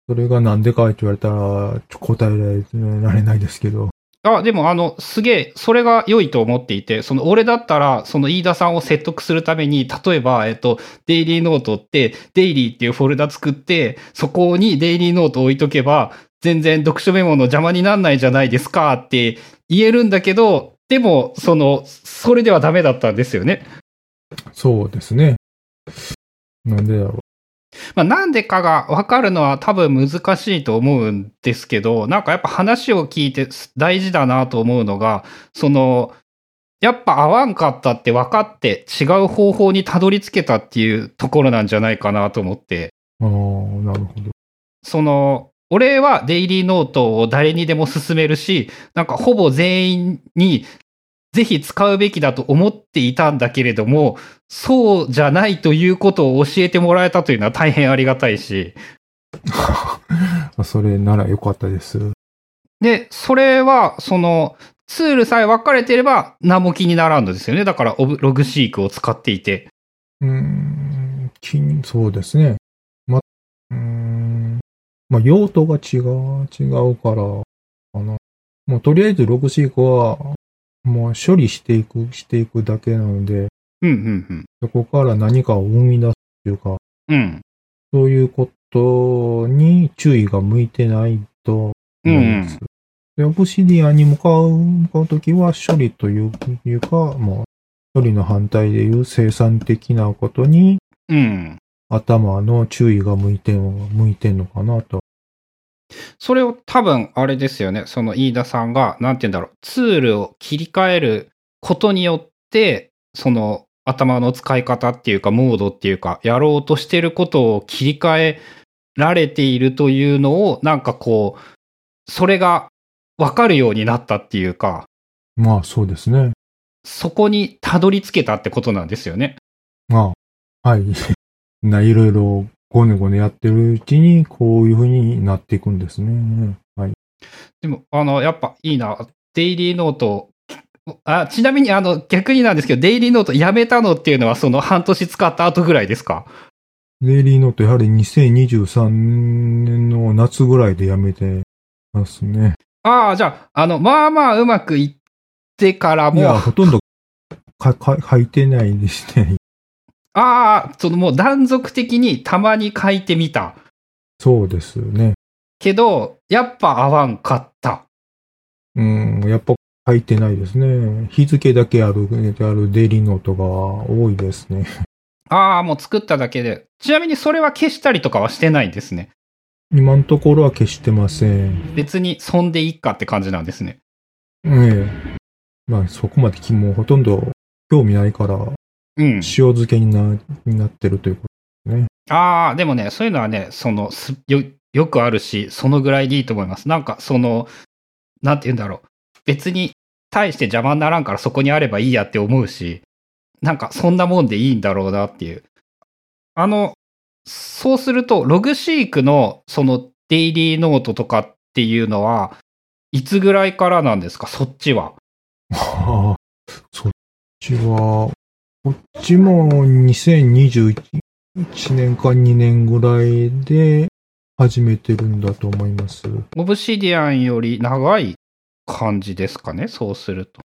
それがなんでかって言われたら、ちょ答えられないですけど。あ、でもあの、すげえ、それが良いと思っていて、その俺だったら、その飯田さんを説得するために、例えば、えっと、デイリーノートって、デイリーっていうフォルダ作って、そこにデイリーノート置いとけば、全然読書メモの邪魔になんないじゃないですかって言えるんだけど、でも、その、それではダメだったんですよね。そうですね。なんでだろう。まあ、なんでかが分かるのは多分難しいと思うんですけど、なんかやっぱ話を聞いて大事だなと思うのが、その、やっぱ合わんかったって分かって違う方法にたどり着けたっていうところなんじゃないかなと思って。ああ、なるほど。その、俺はデイリーノートを誰にでも勧めるし、なんかほぼ全員にぜひ使うべきだと思っていたんだけれども、そうじゃないということを教えてもらえたというのは大変ありがたいし、それならよかったです。で、それは、その、ツールさえ分かれてれば何も気にならんのですよね。だから、ログシークを使っていて。うーん、きそうですね。ま、うーん、まあ、用途が違う、違うから、かな。もうとりあえずログシークは、もう処理していく、していくだけなので、うん、うん、そこから何かを生み出すというか、うん。うん。そういうことに注意が向いてないとう思います。ん。で、オブシディアンに向かう、向かうときは処理といういうか、もう、処理の反対でいう生産的なことにうん。頭の注意が向いてん、向いてんのかなと。それを多分、あれですよね。その飯田さんが、なんて言うんだろう。ツールを切り替えることによって、その、頭の使い方っていうか、モードっていうか、やろうとしてることを切り替えられているというのを、なんかこう、それが分かるようになったっていうか、まあそうですね。そこにたどり着けたってことなんですよね。まあ、はい。な、いろいろごねごねやってるうちに、こういう風になっていくんですね。はい。でも、あの、やっぱいいな。デイリーノート、あ、ちなみにあの、逆になんですけど、デイリーノートやめたのっていうのはその半年使った後ぐらいですか？デイリーノート、やはり2023年の夏ぐらいでやめてますね。ああ、じゃあ、あの、まあまあうまくいってからも、いや、あほとんどか、か、書いてないですね。あ、そのもう断続的にたまに書いてみた。そうですね。けど、やっぱ合わんかった。うん、やっぱ書いてないですね。日付だけある、あるデイリーノートが多いですね。ああ、もう作っただけで。ちなみにそれは消したりとかはしてないんですね。今のところは消してません。別にそんでいいかって感じなんですね。ええ。まあそこまできもうほとんど興味ないから、うん。塩漬けになになってるというこああ、でもね、そういうのはね、その、すよ、よくあるし、そのぐらいでいいと思います。なんか、その、なんて言うんだろう。別に、大して邪魔にならんからそこにあればいいやって思うし、なんか、そんなもんでいいんだろうなっていう。あの、そうすると、ログシークの、その、デイリーノートとかっていうのは、いつぐらいからなんですか、そっちは。ああ、そっちは、こっちも2021年か2年ぐらいで始めてるんだと思います。オブシディアンより長い感じですかね、そうすると。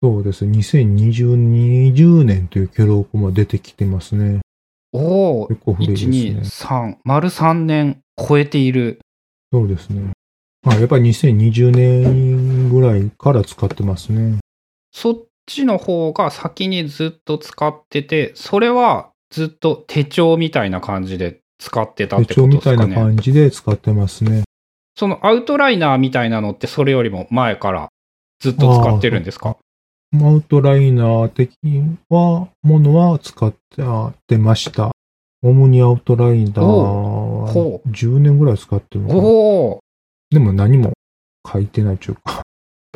そうです。2020 20年という記録も出てきてますね。おお、結構古いです1、2、ね。3、丸3年超えている。そうですね。まあ、やっぱり2020年ぐらいから使ってますね。そっちの方が先にずっと使ってて、それはずっと手帳みたいな感じで使ってたっ手てこ帳みたいなとですかね。感じで使ってますね。そのアウトライナーみたいなのってそれよりも前からずっと使ってるんですか？アウトライナー的は、ものは使ってました。オムニアウトライナーはほう10年ぐらい使ってるのかなでも何も書いてないというか、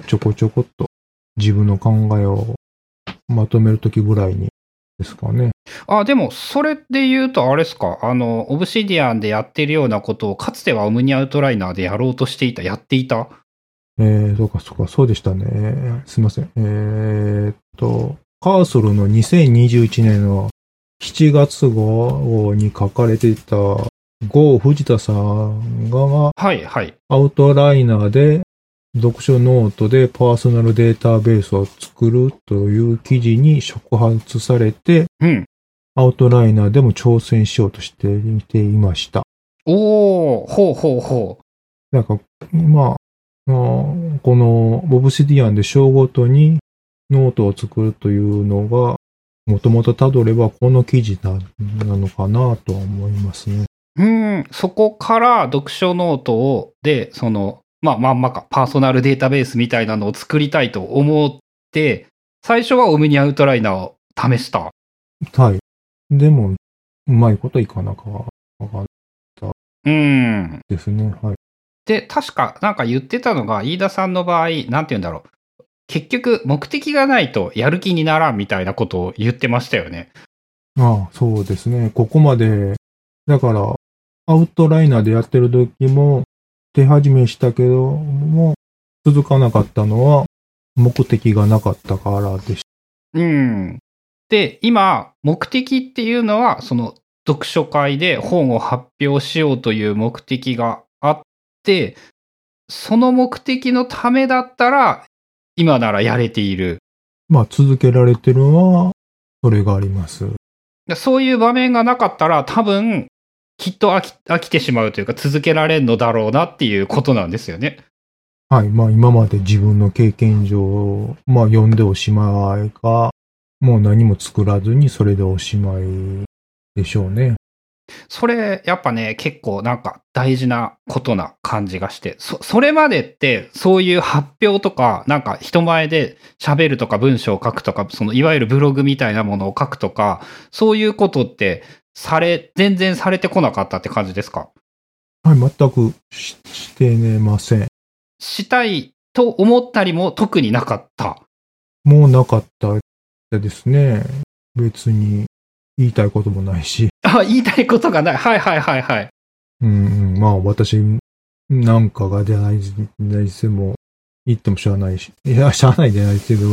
ちょこちょこっと自分の考えをまとめるときぐらいにですかね。あ、でもそれで言うとあれですか？あの、 Obsidian でやってるようなことをかつては OmniOutliner でやろうとしていた、やっていた？えー、そうか、そうか、そうでしたね。すいません。えーっと、カーソルの2021年の7月号に書かれていた、郷藤田さんがはいはい。アウトライナーで読書ノートでパーソナルデータベースを作るという記事に触発されて、うん。アウトライナーでも挑戦しようとしてみていました。おおほうほうほなんか、まあ、この Obsidian で章ごとにノートを作るというのが、もともとたどればこの記事ななのかなとは思いますね。う。うん、そこから読書ノートを、で、その、まあまんまか、パーソナルデータベースみたいなのを作りたいと思って、最初はオムニアウトライナーを試した。はい。でも、うまいこといかなかわかんうん。ですね。はい。で、確かなんか言ってたのが、飯田さんの場合、なんて言うんだろう。結局、目的がないとやる気にならんみたいなことを言ってましたよね。ああ、そうですね。ここまで、だから、アウトライナーでやってる時も、手始めしたけども、続かなかったのは、目的がなかったからでしうん。で、今、目的っていうのは、その読書会で本を発表しようという目的があって、その目的のためだったら、今ならやれている。まあ、続けられてるのは、それがあります。でそういう場面がなかったら、多分、きっと飽き飽きてしまうというか、続けられんのだろうなっていうことなんですよね。はい。まあ、今まで自分の経験上、まあ、読んでおしまいか、もう何も作らずにそれでおしまいでしょうね。それ、やっぱね、結構なんか大事なことな感じがして、そ、それまでって、そういう発表とか、なんか人前で喋るとか文章を書くとか、そのいわゆるブログみたいなものを書くとか、そういうことって、され、全然されてこなかったって感じですか？はい。全くししてねません。したいと思ったりも特になかった。もうなかったですね。別に言いたいこともないし。あ、言いたいことがない。はいはいはいはい。うんうん、まあ私なんかが出ないにしても言ってもしゃあないし。いや、しゃあないじゃないですけど、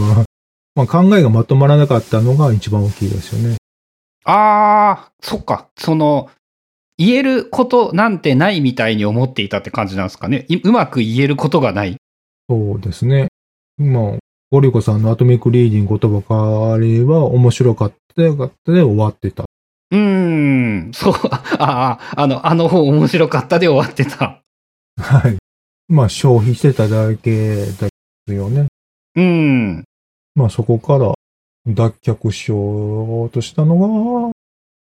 まあ考えがまとまらなかったのが一番大きいですよね。あー、そっか。その、言えることなんてないみたいに思っていたって感じなんですかね。いうまく言えることがない。そうですね。まあ、ゴリコさんのアトミックリーディング言葉かりは面白かったよかったで終わってた。うーん、そう、ああ、あの、あの本面白かったで終わってた。はい。まあ消費してただけですよね。うーん、まあそこから脱却しようとしたのが、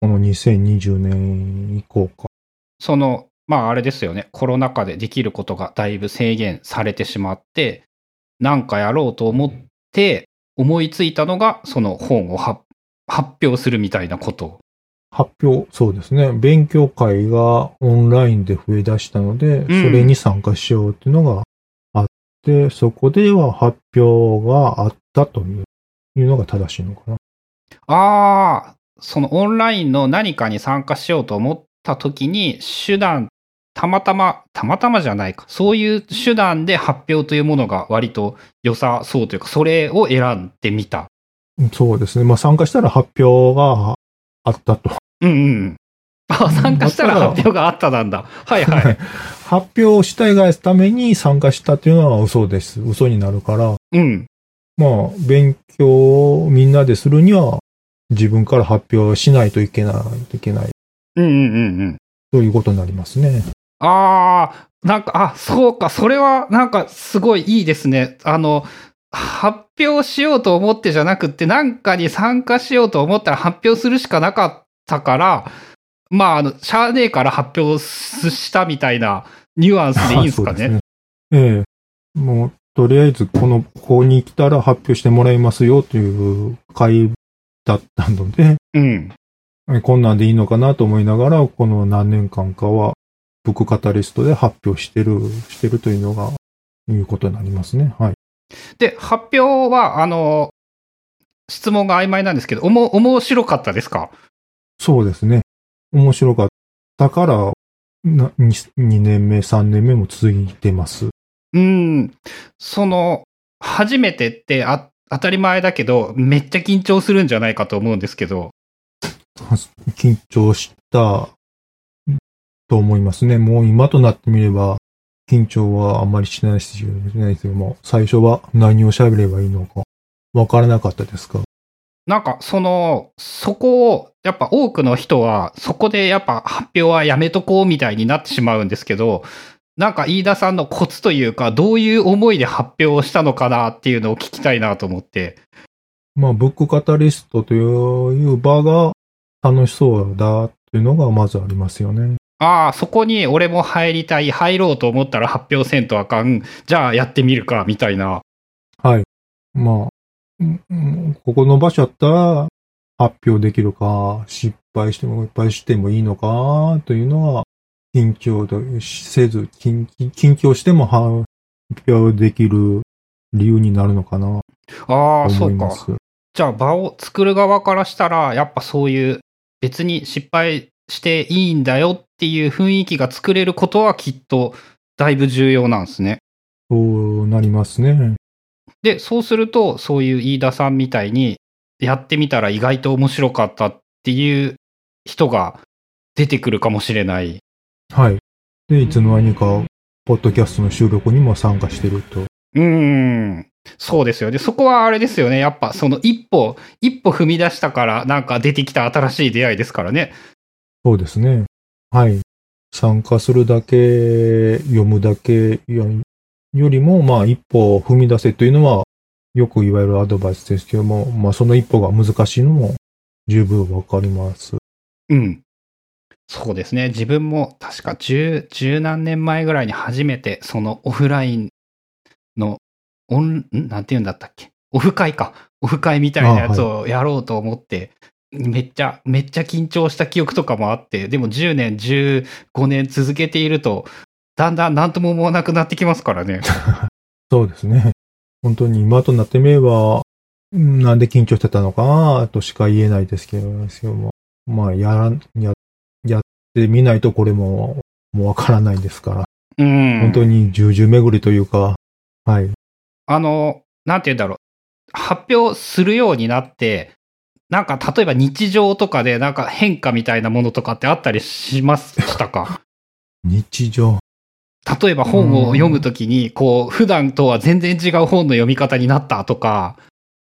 この2020年以降か。その、まああれですよね。コロナ禍でできることがだいぶ制限されてしまって、なんかやろうと思って思いついたのが、その本を発発表するみたいなこと。発表、そうですね。勉強会がオンラインで増え出したので、んそれに参加しようっていうのがあって、そこでは発表があったといういうのが正しいのかな。ああ、そのオンラインの何かに参加しようと思った時に、手段、たまたま、たまたまじゃないか。そういう手段で発表というものが割と良さそうというか、それを選んでみた。そうですね。まあ参加したら発表があったと。うんうん。あ、参加したら発表があったなんだ。はいはい。発表したいがために参加したっていうのは嘘です。嘘になるから、うん。まあ、勉強をみんなでするには、自分から発表しないといけない、いけない。うんうんうんうん。ということになりますね。ああ、なんか、あ、そうか、それはなんかすごいいいですね。あの、発表しようと思ってじゃなくって、なんかに参加しようと思ったら発表するしかなかったから、まあ、あの、しゃあねえから発表したみたいなニュアンスでいいんですかね。そうですええ。もう、とりあえず、この、ここに来たら発表してもらいますよという会だったので、うん。えこんなんでいいのかなと思いながら、この何年間かは、ブックカタリストで発表してる、してるというのが、いうことになりますね。はい。で、発表は、あの、質問が曖昧なんですけど、おも、面白かったですか？そうですね。面白かったから、な 2, 2年目、3年目も続いてます。うん。その、初めてってあ当たり前だけど、めっちゃ緊張するんじゃないかと思うんですけど、緊張したと思いますね。もう今となってみれば、緊張はあんまりしないし、しないですけども、最初は何を喋ればいいのかわからなかったですか？なんかその、そこを、やっぱ多くの人は、そこでやっぱ発表はやめとこうみたいになってしまうんですけど、なんか飯田さんのコツというか、どういう思いで発表をしたのかなっていうのを聞きたいなと思って。まあ、ブックカタリストという場が楽しそうだというのがまずありますよね。ああ、そこに俺も入りたい、入ろうと思ったら発表せんとあかん、じゃあやってみるか、みたいな。はい。まあ、うんここの場所やったら発表できるか、失敗しても、失敗してもいいのか、というのは、緊張とせず、緊緊張しても発表できる理由になるのかな、ああ、とそうか。じゃあ場を作る側からしたら、やっぱそういう別に失敗していいんだよっていう雰囲気が作れることはきっとだいぶ重要なんですね。そうなりますね。で、そうすると、そういう飯田さんみたいに、やってみたら意外と面白かったっていう人が出てくるかもしれない。はい。で、いつの間にか、ポッドキャストの収録にも参加してると。うーん。そうですよね。そこはあれですよね。やっぱその一歩、一歩踏み出したからなんか出てきた新しい出会いですからね。そうですね。はい。参加するだけ、読むだけよよりも、まあ、一歩踏み出せというのは、よく言われるアドバイスですけども、まあ、その一歩が難しいのも十分わかります。うん。そうですね。自分も確か十、十何年前ぐらいに初めてそのオフラインのオン、ん？なんて言うんだったっけ？オフ会か。オフ会みたいなやつをやろうと思って、めっちゃ、めっちゃ緊張した記憶とかもあって、でも10年、15年続けていると、だんだん何とも思わなくなってきますからね。そうですね。本当に今となってみれば、うんなんで緊張してたのかなとしか言えないですけど、まあ、やらん、や、やってみないとこれも、もうわからないですから、うん。本当に十々巡りというか、はい。あの、なんて言うんだろう。発表するようになって、なんか例えば日常とかでなんか変化みたいなものとかってあったりしましたか？日常。例えば本を読むときに、こう、普段とは全然違う本の読み方になったとか、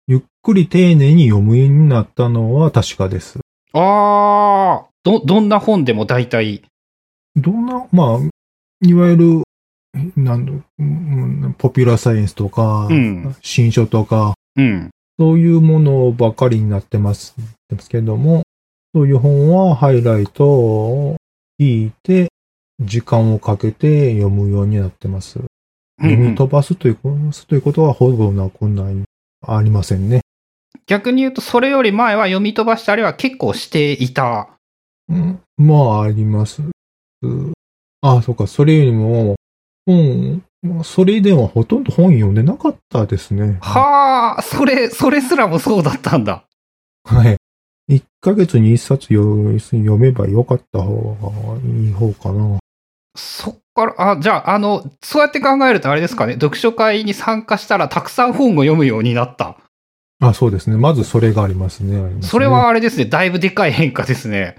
ゆっくり丁寧に読むようになったのは確かです。あー、ど、どんな本でも大体、どんな、まあ、いわゆる、なんポピュラーサイエンスとか、うん新書とか、うん。そういうものばかりになってますですけども、そういう本はハイライトを聞いて、時間をかけて読むようになってます。読み飛ばすということということはほぼなくない、ありませんね。逆に言うと、それより前は読み飛ばしたりは結構していた。うんまあ、あります。ああ、そうか、それよりも、本、それではほとんど本読んでなかったですね。はあ、それ、それすらもそうだったんだ。はい。1ヶ月に1冊読読めばよかった方がいい方かな。そっから、あ、じゃあ、あの、そうやって考えるとあれですかね、読書会に参加したらたくさん本を読むようになった。あ、そうですね。まずそれがありますね。ありますねそれは、あれですね、だいぶでかい変化ですね。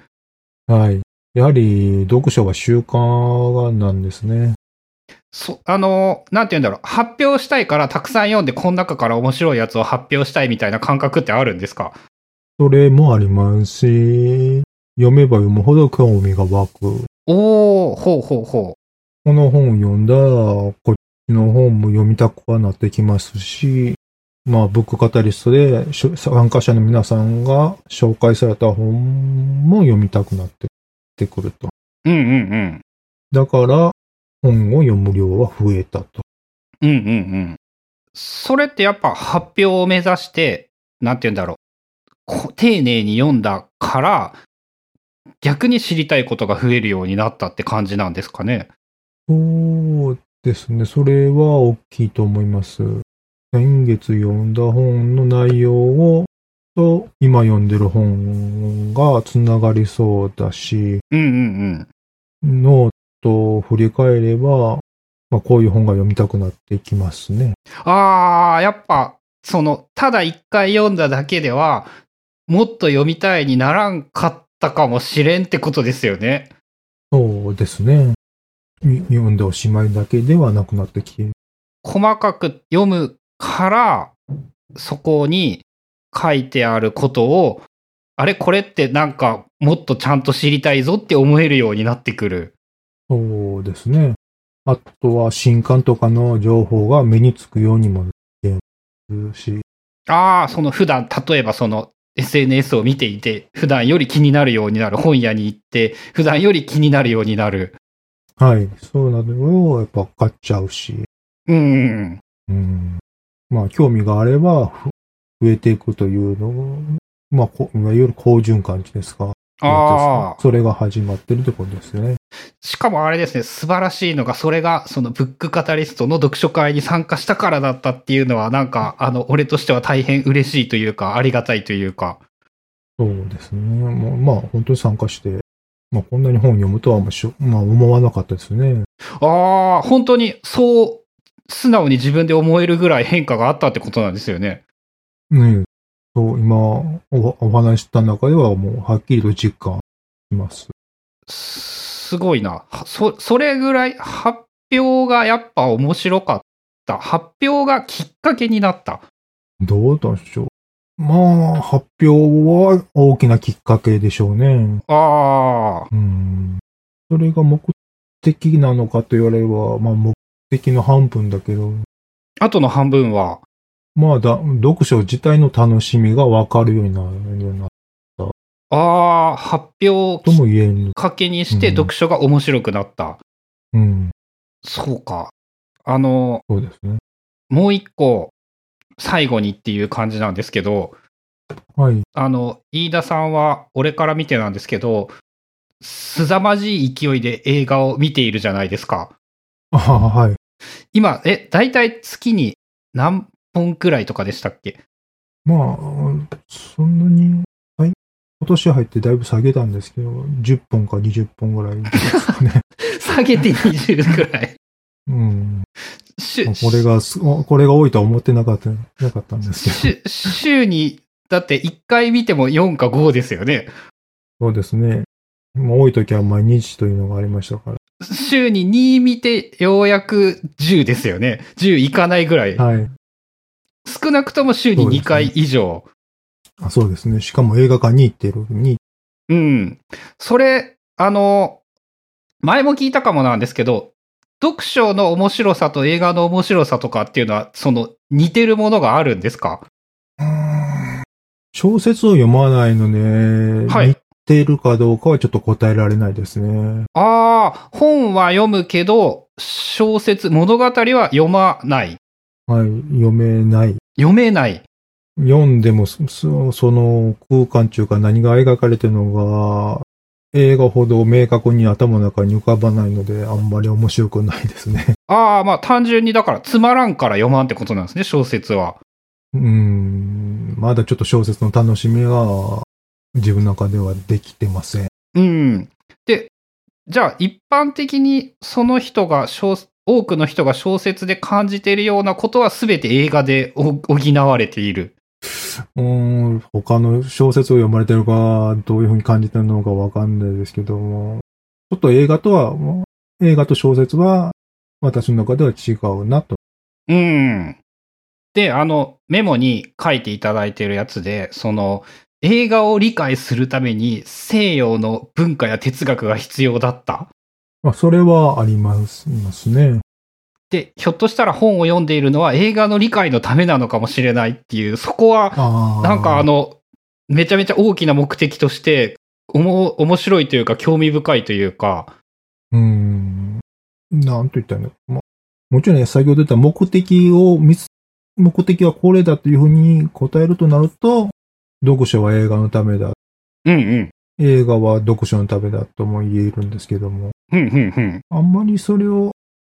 はい。やはり、読書が習慣なんですね。そ、あの、なんて言うんだろう、発表したいからたくさん読んで、この中から面白いやつを発表したいみたいな感覚ってあるんですか？それもありますし、読めば読むほど興味が湧く。おー、ほうほうほこの本を読んだら、こっちの本も読みたくはなってきますし、まあ、ブックカタリストで参加者の皆さんが紹介された本も読みたくなってくると。う。うんうんうん。だから、本を読む量は増えたと。うんうんうん。それってやっぱ発表を目指して、なんて言うんだろう。こ丁寧に読んだから、逆に知りたいことが増えるようになったって感じなんですかね。そうですね。それは大きいと思います。先月読んだ本の内容を、と今読んでる本がつながりそうだし、うんうんうん。ノートを振り返れば、まあ、こういう本が読みたくなってきますね。ああ、やっぱ、その、ただ一回読んだだけでは、もっと読みたいにならんかったかもしれんってことですよね。そうですね。み読んでおしまいだけではなくなってきて、細かく読むから、そこに書いてあることを、あれこれってなんかもっとちゃんと知りたいぞって思えるようになってくる。そうですね。あとは新刊とかの情報が目につくようにもなってるし、ああ、その普段、例えばその SNS を見ていて、普段より気になるようになる。本屋に行って、普段より気になるようになる。はい。そうなのをやっぱ買っちゃうし、うんうんうん。まあ、興味があれば、ふ増えていくというのを、まあ、こいわゆる好循環ですか？ああ。それが始まってるってことですね。しかもあれですね、素晴らしいのが、それが、そのブックカタリストの読書会に参加したからだったっていうのは、なんか、あの、俺としては大変嬉しいというか、ありがたいというか。そうですね。まあ、本当に参加して、まあ、こんなに本読むとはもしょ、まあ、思わなかったですね。ああ、本当に、そう、素直に自分で思えるぐらい変化があったってことなんですよね。ねそう、今お、お話した中ではもう、はっきりと実感します。すごいな。そ、それぐらい発表がやっぱ面白かった。発表がきっかけになった。どうでしょう。まあ、発表は大きなきっかけでしょうね。ああ。うん。それが目的なのかと言われれば、まあ、目的の半分だけど、あとの半分は、まあだ、読書自体の楽しみがわかるようになるような、ああ、発表とも言える。かけにしてうん読書が面白くなった。うん。そうか。あの、そうですね。もう一個、最後にっていう感じなんですけど、はい。あの、飯田さんは、俺から見てなんですけど、凄まじい勢いで映画を見ているじゃないですか。あはい。今、え、大体月に何本くらいとかでしたっけ？まあ、そんなに、はい？今年入ってだいぶ下げたんですけど、10本か20本ぐらいですかね。下げて20くらい。うん。しこれがす、これが多いとは思ってなかった、なかったんですけど。し週に、だって1回見ても4か5ですよね。そうですね。もう多い時は毎日というのがありましたから。週に2見てようやく10ですよね。10いかないぐらい。はい。少なくとも週に2回以上。あそうですね。しかも映画館に行ってるに、うん。それ、あの、前も聞いたかもなんですけど、読書の面白さと映画の面白さとかっていうのは、その似てるものがあるんですか？小説を読まないので、はい似てるかどうかはちょっと答えられないですね。ああ、本は読むけど、小説、物語は読まない。はい。読めない。読めない。読んでもそ、そその空間中か何が描かれてるのが、映画ほど明確に頭の中に浮かばないので、あんまり面白くないですね。ああ、まあ単純にだからつまらんから読まんってことなんですね、小説は。うーん。まだちょっと小説の楽しみが自分の中ではできてません。うん。で、じゃあ一般的にその人が小、多くの人が小説で感じているようなことは全て映画でお補われている。うーん。他の小説を読まれてるか、どういうふうに感じてるのかわかんないですけども、ちょっと映画とは、映画と小説は私の中では違うなと。うん。で、あの、メモに書いていただいているやつで、その、映画を理解するために西洋の文化や哲学が必要だった。まあ、それはありますますね。で、ひょっとしたら本を読んでいるのは映画の理解のためなのかもしれないっていう、そこは、なんかあ、の、めちゃめちゃ大きな目的として、おも、面白いというか、興味深いというか、うーん。なんと言ったらいいの？まあ、もちろんね、先ほど言った目的を見つ、目的はこれだというふうに答えるとなると、読書は映画のためだ。うんうん。映画は読書のためだとも言えるんですけども、うんうんうん。あんまりそれを、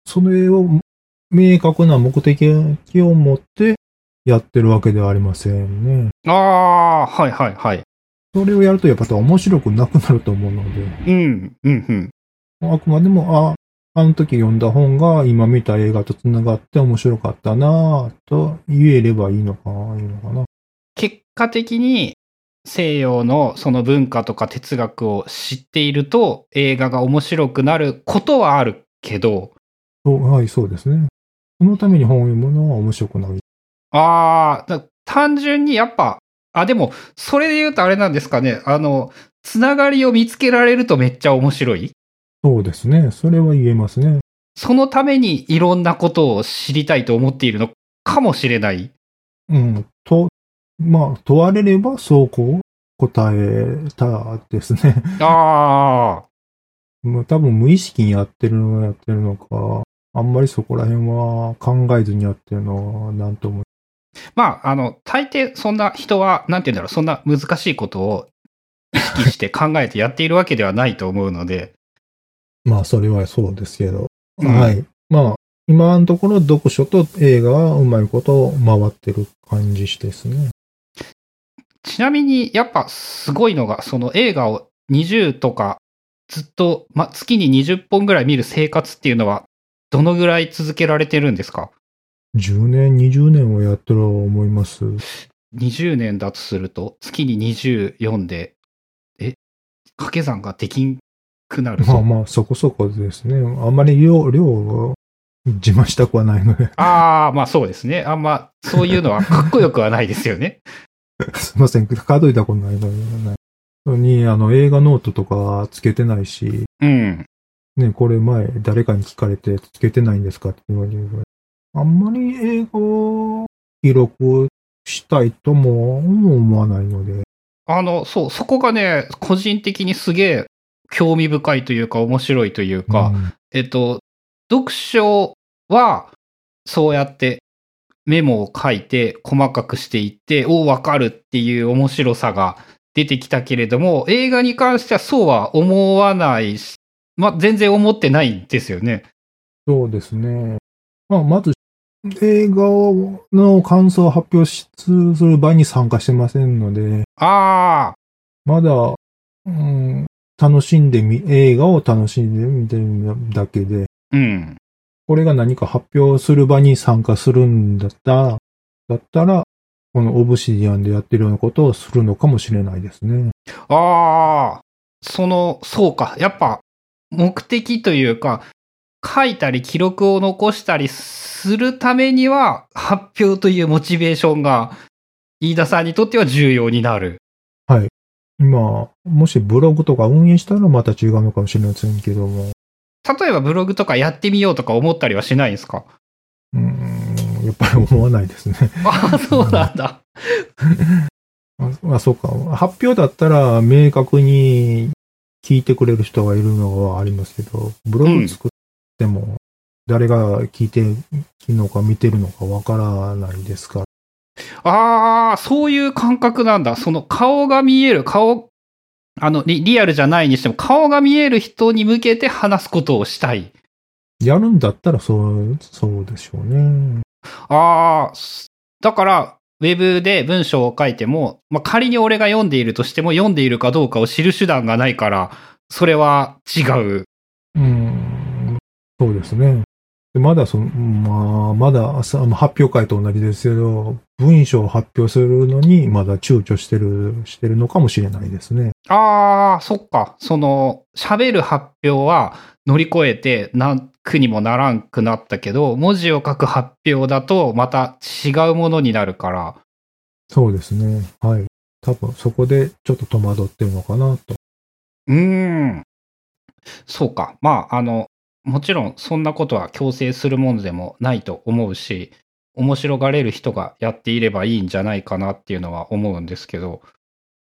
それを明確な目的を持ってやってるわけではありませんね。ああ、はいはいはい。それをやるとやっぱ面白くなくなると思うので、うん、うん、うん。あくまでも、あ、あの時読んだ本が今見た映画と繋がって面白かったなぁと言えればいいのかな、いいのかな。結果的に西洋のその文化とか哲学を知っていると映画が面白くなることはあるけど、そうはい、そうですね。そのために本を読むのは面白くない。ああ、だ単純にやっぱ、あ、でも、それで言うとあれなんですかね。あの、つながりを見つけられるとめっちゃ面白い？そうですね。それは言えますね。そのためにいろんなことを知りたいと思っているのかもしれない。うん。と、まあ、問われればそうこう答えたですね。ああ、もう多分無意識にやってるのやってるのか、あんまりそこら辺は考えずにやってるのはなんとも。まあ、あの、大抵そんな人は、なんて言うんだろう、そんな難しいことを意識して考えてやっているわけではないと思うので。まあ、それはそうですけど。うんはい。まあ、今のところ読書と映画はうまいこと回ってる感じですね。ちなみに、やっぱすごいのが、その映画を20とか、ずっと、ま、月に20本ぐらい見る生活っていうのは、どのぐらい続けられてるんですか？10年、20年はやってると思います。20年だとすると、月に24で、え、掛け算ができんくなると。まあまあ、そこそこですね。あんまり量、量を自慢したくはないので。ああ、まあそうですね。あんま、そういうのはかっこよくはないですよね。すいません。数えたことないのに、あの、映画ノートとかつけてないし、うん。ね、これ前、誰かに聞かれて、つけてないんですかって言われるぐらい。あんまり映画を記録したいとも思わないので。あの、そう、そこがね、個人的にすげえ興味深いというか面白いというか、うんえっと、読書は、そうやってメモを書いて細かくしていって、おわかるっていう面白さが出てきたけれども、映画に関してはそうは思わないし、まあ、全然思ってないんですよね。そうですね。まあ、まず、映画の感想を発表しする場に参加してませんので、ああ、まだ、うん、楽しんでみ、映画を楽しんで見てるだけで、うん。これが何か発表する場に参加するんだったら、だったら、このオブシディアンでやってるようなことをするのかもしれないですね。ああ、その、そうか。やっぱ、目的というか、書いたり記録を残したりするためには、発表というモチベーションが、飯田さんにとっては重要になる。今、もしブログとか運営したらまた違うのかもしれませんけども、例えばブログとかやってみようとか思ったりはしないんですか？うーん、やっぱり思わないですね。あ あ、そうなんだ。あ、あそうか。発表だったら明確に聞いてくれる人がいるのはありますけど、ブログ作っても誰が聞いてるのか見てるのかわからないですから。ああ、そういう感覚なんだ。その顔が見える、顔、あのリ、リアルじゃないにしても、顔が見える人に向けて話すことをしたい。やるんだったらそう、そうでしょうね。ああ、すだから、ウェブで文章を書いても、まあ、仮に俺が読んでいるとしても、読んでいるかどうかを知る手段がないから、それは違う。うん、そうですね。でまだその、まあ、まださ発表会と同じですけど、文章を発表するのにまだ躊躇してる、してるのかもしれないですね。ああ、そっか。その、喋る発表は乗り越えて何区にもならんくなったけど、文字を書く発表だとまた違うものになるから。そうですね。はい。多分そこでちょっと戸惑ってるのかなと。うーん。そうか。まあ、あの、もちろんそんなことは強制するものでもないと思うし、面白がれる人がやっていればいいんじゃないかなっていうのは思うんですけど。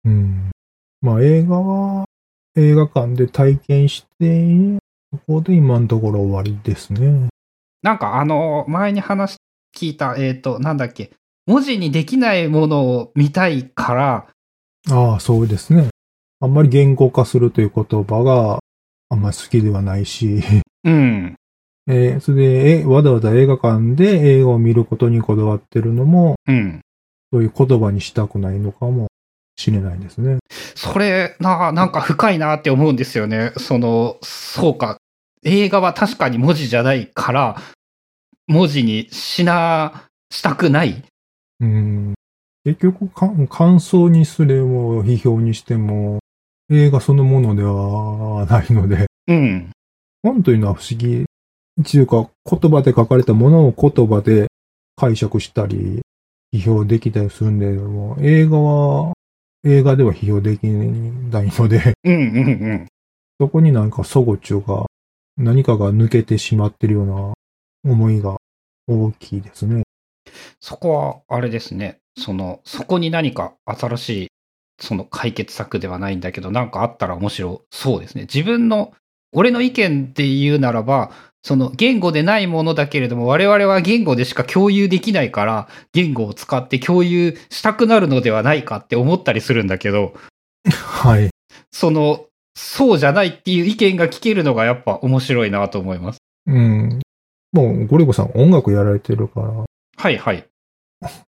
うん。まあ映画は映画館で体験して、そこで今のところ終わりですね。なんかあの、前に話聞いた、えっ、と、なんだっけ、文字にできないものを見たいから、ああ、そうですね。あんまり言語化するという言葉があんまり好きではないし、うん。えーそれで、え、わざわざ映画館で映画を見ることにこだわってるのも、うん。そういう言葉にしたくないのかもしれないですね。それな、なんか深いなって思うんですよね。その、そうか。映画は確かに文字じゃないから、文字にしな、したくない。うん。結局か、感想にすれも、批評にしても、映画そのものではないので、うん。本というのは不思議。うか、言葉で書かれたものを言葉で解釈したり、批評できたりするんで、も映画は、映画では批評できないので、うんうんうん。そこになんか齟齬中が、何かが抜けてしまってるような思いが大きいですね。そこは、あれですね。その、そこに何か新しい、その解決策ではないんだけど、なんかあったら面白そうですね。自分の、俺の意見で言うならば、その言語でないものだけれども我々は言語でしか共有できないから言語を使って共有したくなるのではないかって思ったりするんだけど、はい。その、そうじゃないっていう意見が聞けるのがやっぱ面白いなと思います。うん。もう、ゴリゴさん音楽やられてるから、はいはい。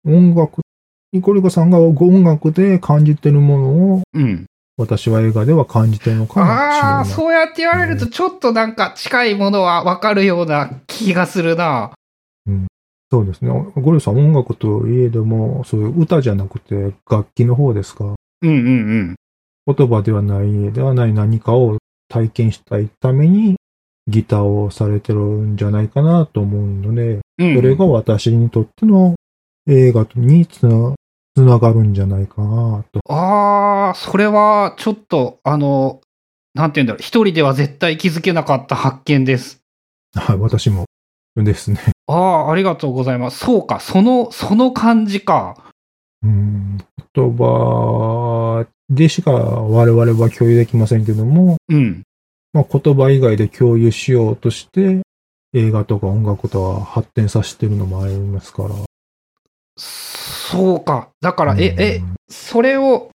音楽、ゴリゴさんが音楽で感じてるものを、うん。私は映画では感じてるのかもしれない。ああ、そうやって言われるとちょっとなんか近いものはわかるような気がするな。そうですね。ゴリゴさん音楽といえども、そういう歌じゃなくて楽器の方ですか？うんうんうん。言葉ではない、ではない何かを体験したいために、ギターをされてるんじゃないかなと思うので、うん、それが私にとっての映画につなつながるんじゃないかなと。ああ、それはちょっと、あの、なんて言うんだろう。一人では絶対気づけなかった発見です。はい、私もですね。ああ、ありがとうございます。そうか、その、その感じか。うん、言葉でしか我々は共有できませんけども、うん。まあ、言葉以外で共有しようとして、映画とか音楽とは発展させてるのもありますから。そうか。だから、え、うんえ、それを、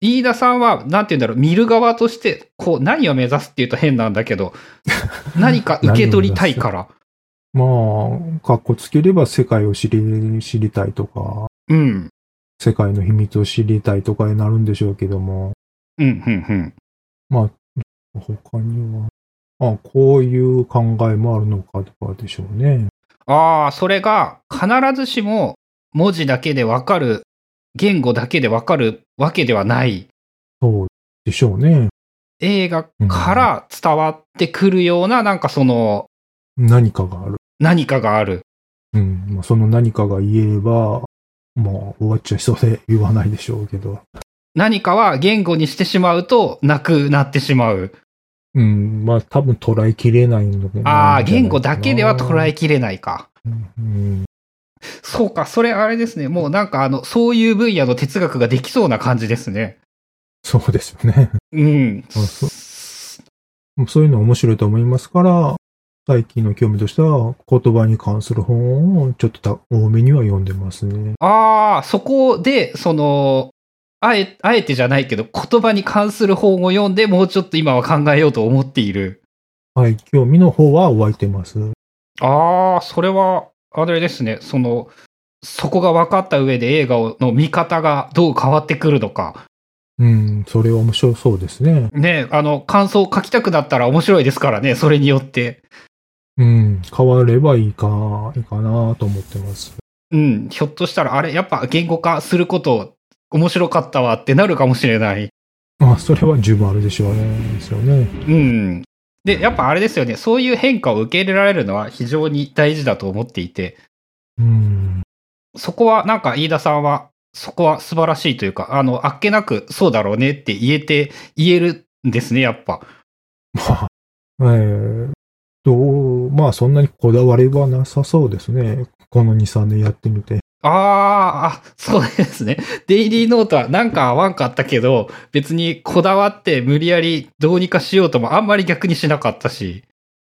飯田さんは、なんて言うんだろう、見る側として、こう、何を目指すっていうと変なんだけど、何か受け取りたいから。まあ、かっこつければ世界を知り、知りたいとか、うん。世界の秘密を知りたいとかになるんでしょうけども、うん、うん、うん。まあ、他には、あこういう考えもあるのかとかでしょうね。ああ、それが必ずしも文字だけでわかる、言語だけでわかるわけではない。そうでしょうね。映画から伝わってくるような、なんかその、何かがある。何かがある。うん。まあ、その何かが言えば、もう終わっちゃいそうで言わないでしょうけど。何かは言語にしてしまうとなくなってしまう。うん。まあ、多分捉えきれないので。ああ、言語だけでは捉えきれないか。うん。そうか、それあれですね。もうなんかあの、そういう分野の哲学ができそうな感じですね。そうですよね。うん。あそそういうの面白いと思いますから、最近の興味としては、言葉に関する本をちょっとた多めには読んでますね。ああ、そこで、その、あえ、あえてじゃないけど、言葉に関する本を読んで、もうちょっと今は考えようと思っている。はい、興味の方は湧いてます。ああ、それは、あれですね。その、そこが分かった上で映画の見方がどう変わってくるのか。うん、それは面白そうですね。ね、あの、感想を書きたくなったら面白いですからね、それによって。うん、変わればいいか、いいかなと思ってます。うん、ひょっとしたら、あれ、やっぱ言語化すること面白かったわってなるかもしれない。まあ、それは十分あるでしょうね。ですよね。うん。で、やっぱあれですよね、そういう変化を受け入れられるのは非常に大事だと思っていて、うん。そこはなんか飯田さんは、そこは素晴らしいというか、あの、あっけなくそうだろうねって言えて、言えるんですね、やっぱ。まあ、えー、どう、まあ、そんなにこだわりはなさそうですね。この2、3年やってみて。あーあ、そうですね。デイリーノートはなんか合わんかったけど、別にこだわって無理やりどうにかしようともあんまり逆にしなかったし。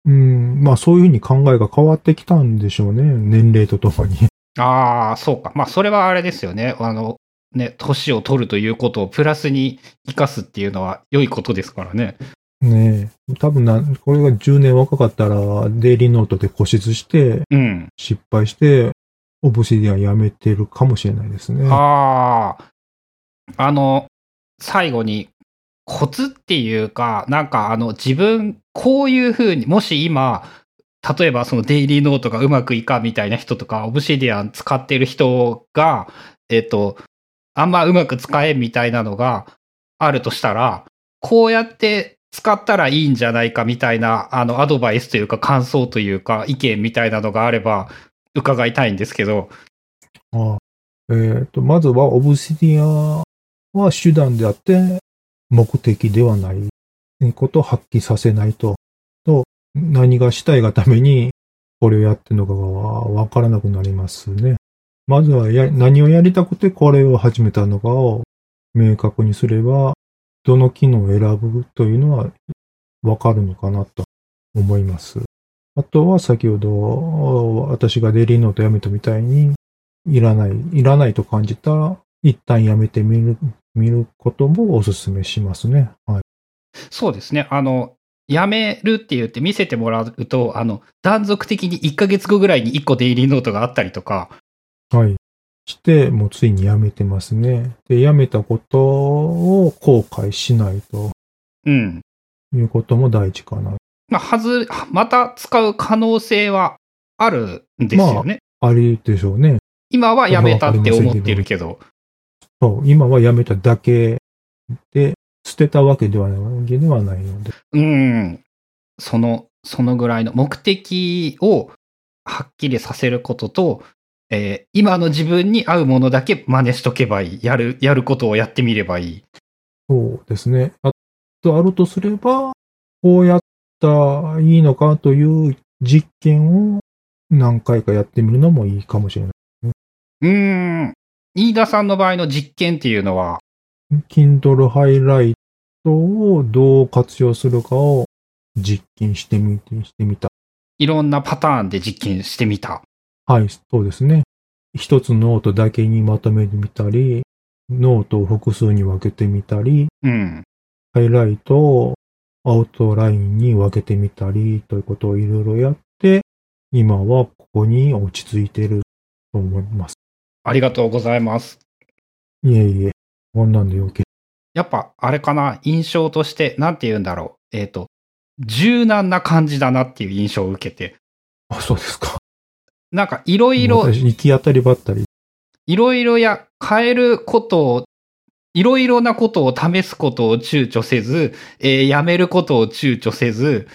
うん、まあ、そういうふうに考えが変わってきたんでしょうね。年齢とともに。ああ、そうか。まあ、それはあれですよね。あの、ね、年を取るということをプラスに生かすっていうのは良いことですからね。ねえ。多分な、これが10年若かったら、デイリーノートで固執して、うん。失敗して、オブシディアンやめてるかもしれないですね。ああ、あの、最後に、コツっていうか、なんかあの、自分、こういうふうに、もし今、例えばそのデイリーノートがうまくいかみたいな人とか、オブシディアン使ってる人が、えっと、あんまうまく使えんみたいなのがあるとしたら、こうやって使ったらいいんじゃないかみたいな、あの、アドバイスというか感想というか意見みたいなのがあれば伺いたいんですけど。あえっ、と、まずはオブシディアは手段であって、目的ではないことを発揮させないと。と、何がしたいがために、これをやってるのかがわからなくなりますね。まずはや、何をやりたくてこれを始めたのかを明確にすれば、どの機能を選ぶというのはわかるのかなと思います。あとは先ほど私がデイリーノートやめたみたいに、いらない、いらないと感じたら、一旦やめてみる、見ることもお勧めしますね。はい。そうですね。あの、やめるって言って見せてもらうと、あの、断続的に1ヶ月後ぐらいに1個デイリーノートがあったりとか。はい。して、もうついにやめてますね。で、やめたことを後悔しないとうん。いうことも大事かな。まあ、はず、また使う可能性はあるんですよね。ありでしょうね。今はやめたって思ってるけど。そう、今はやめただけで、捨てたわけではないわけではないので。うん。その、そのぐらいの目的をはっきりさせることと、えー今の自分に合うものだけ真似しとけばいい。やる、やることをやってみればいい。そうですね。あと、あるとすれば、こうやらいいのかという実験を何回かやってみるのもいいかもしれない。うーん。飯田さんの場合の実験っていうのは、Kindle ハイライトをどう活用するかを実験してみて、してみた。いろんなパターンで実験してみた。はい、そうですね。一つノートだけにまとめてみたり、ノートを複数に分けてみたり、うん。ハイライトをアウトラインに分けてみたりということをいろいろやって、今はここに落ち着いていると思います。ありがとうございます。いえいえ、こんなんで余計。やっぱ、あれかな、印象として、なんて言うんだろう。えっ、と、柔軟な感じだなっていう印象を受けて、あ、そうですか。なんかいろいろ、私、行き当たりばったり。いろいろや、変えることを、いろいろなことを試すことを躊躇せず、えーやめることを躊躇せず、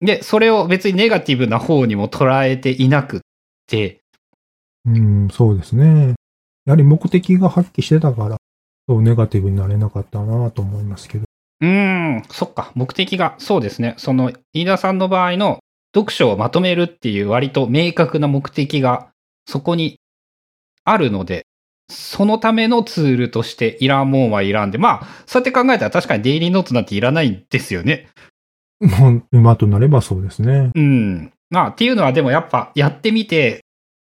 で、それを別にネガティブな方にも捉えていなくって、うん、そうですね。やはり目的が発揮してたから、そうネガティブになれなかったなと思いますけど。うーん、そっか、目的が、そうですね。その、飯田さんの場合の読書をまとめるっていう割と明確な目的がそこにあるので、そのためのツールとしていらんもんはいらんで、まあ、そうやって考えたら確かにデイリーノートなんていらないんですよね。もう今となればそうですね。うん。まあ、っていうのはでもやっぱやってみて、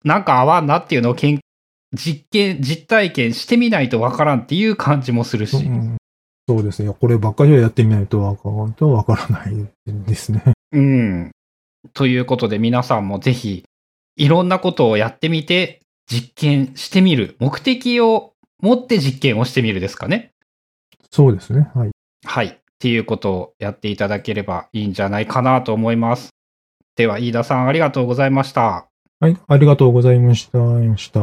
なんか合わんなっていうのを実験、実体験してみないとわからんっていう感じもするし。うんそうですね。こればっかりはやってみないとわかとわからないですね。うん。ということで皆さんもぜひいろんなことをやってみて実験してみる。目的を持って実験をしてみるですかね。そうですね。はい。はい。っていうことをやっていただければいいんじゃないかなと思います。では、飯田さんありがとうございました。はい。ありがとうございました。ました。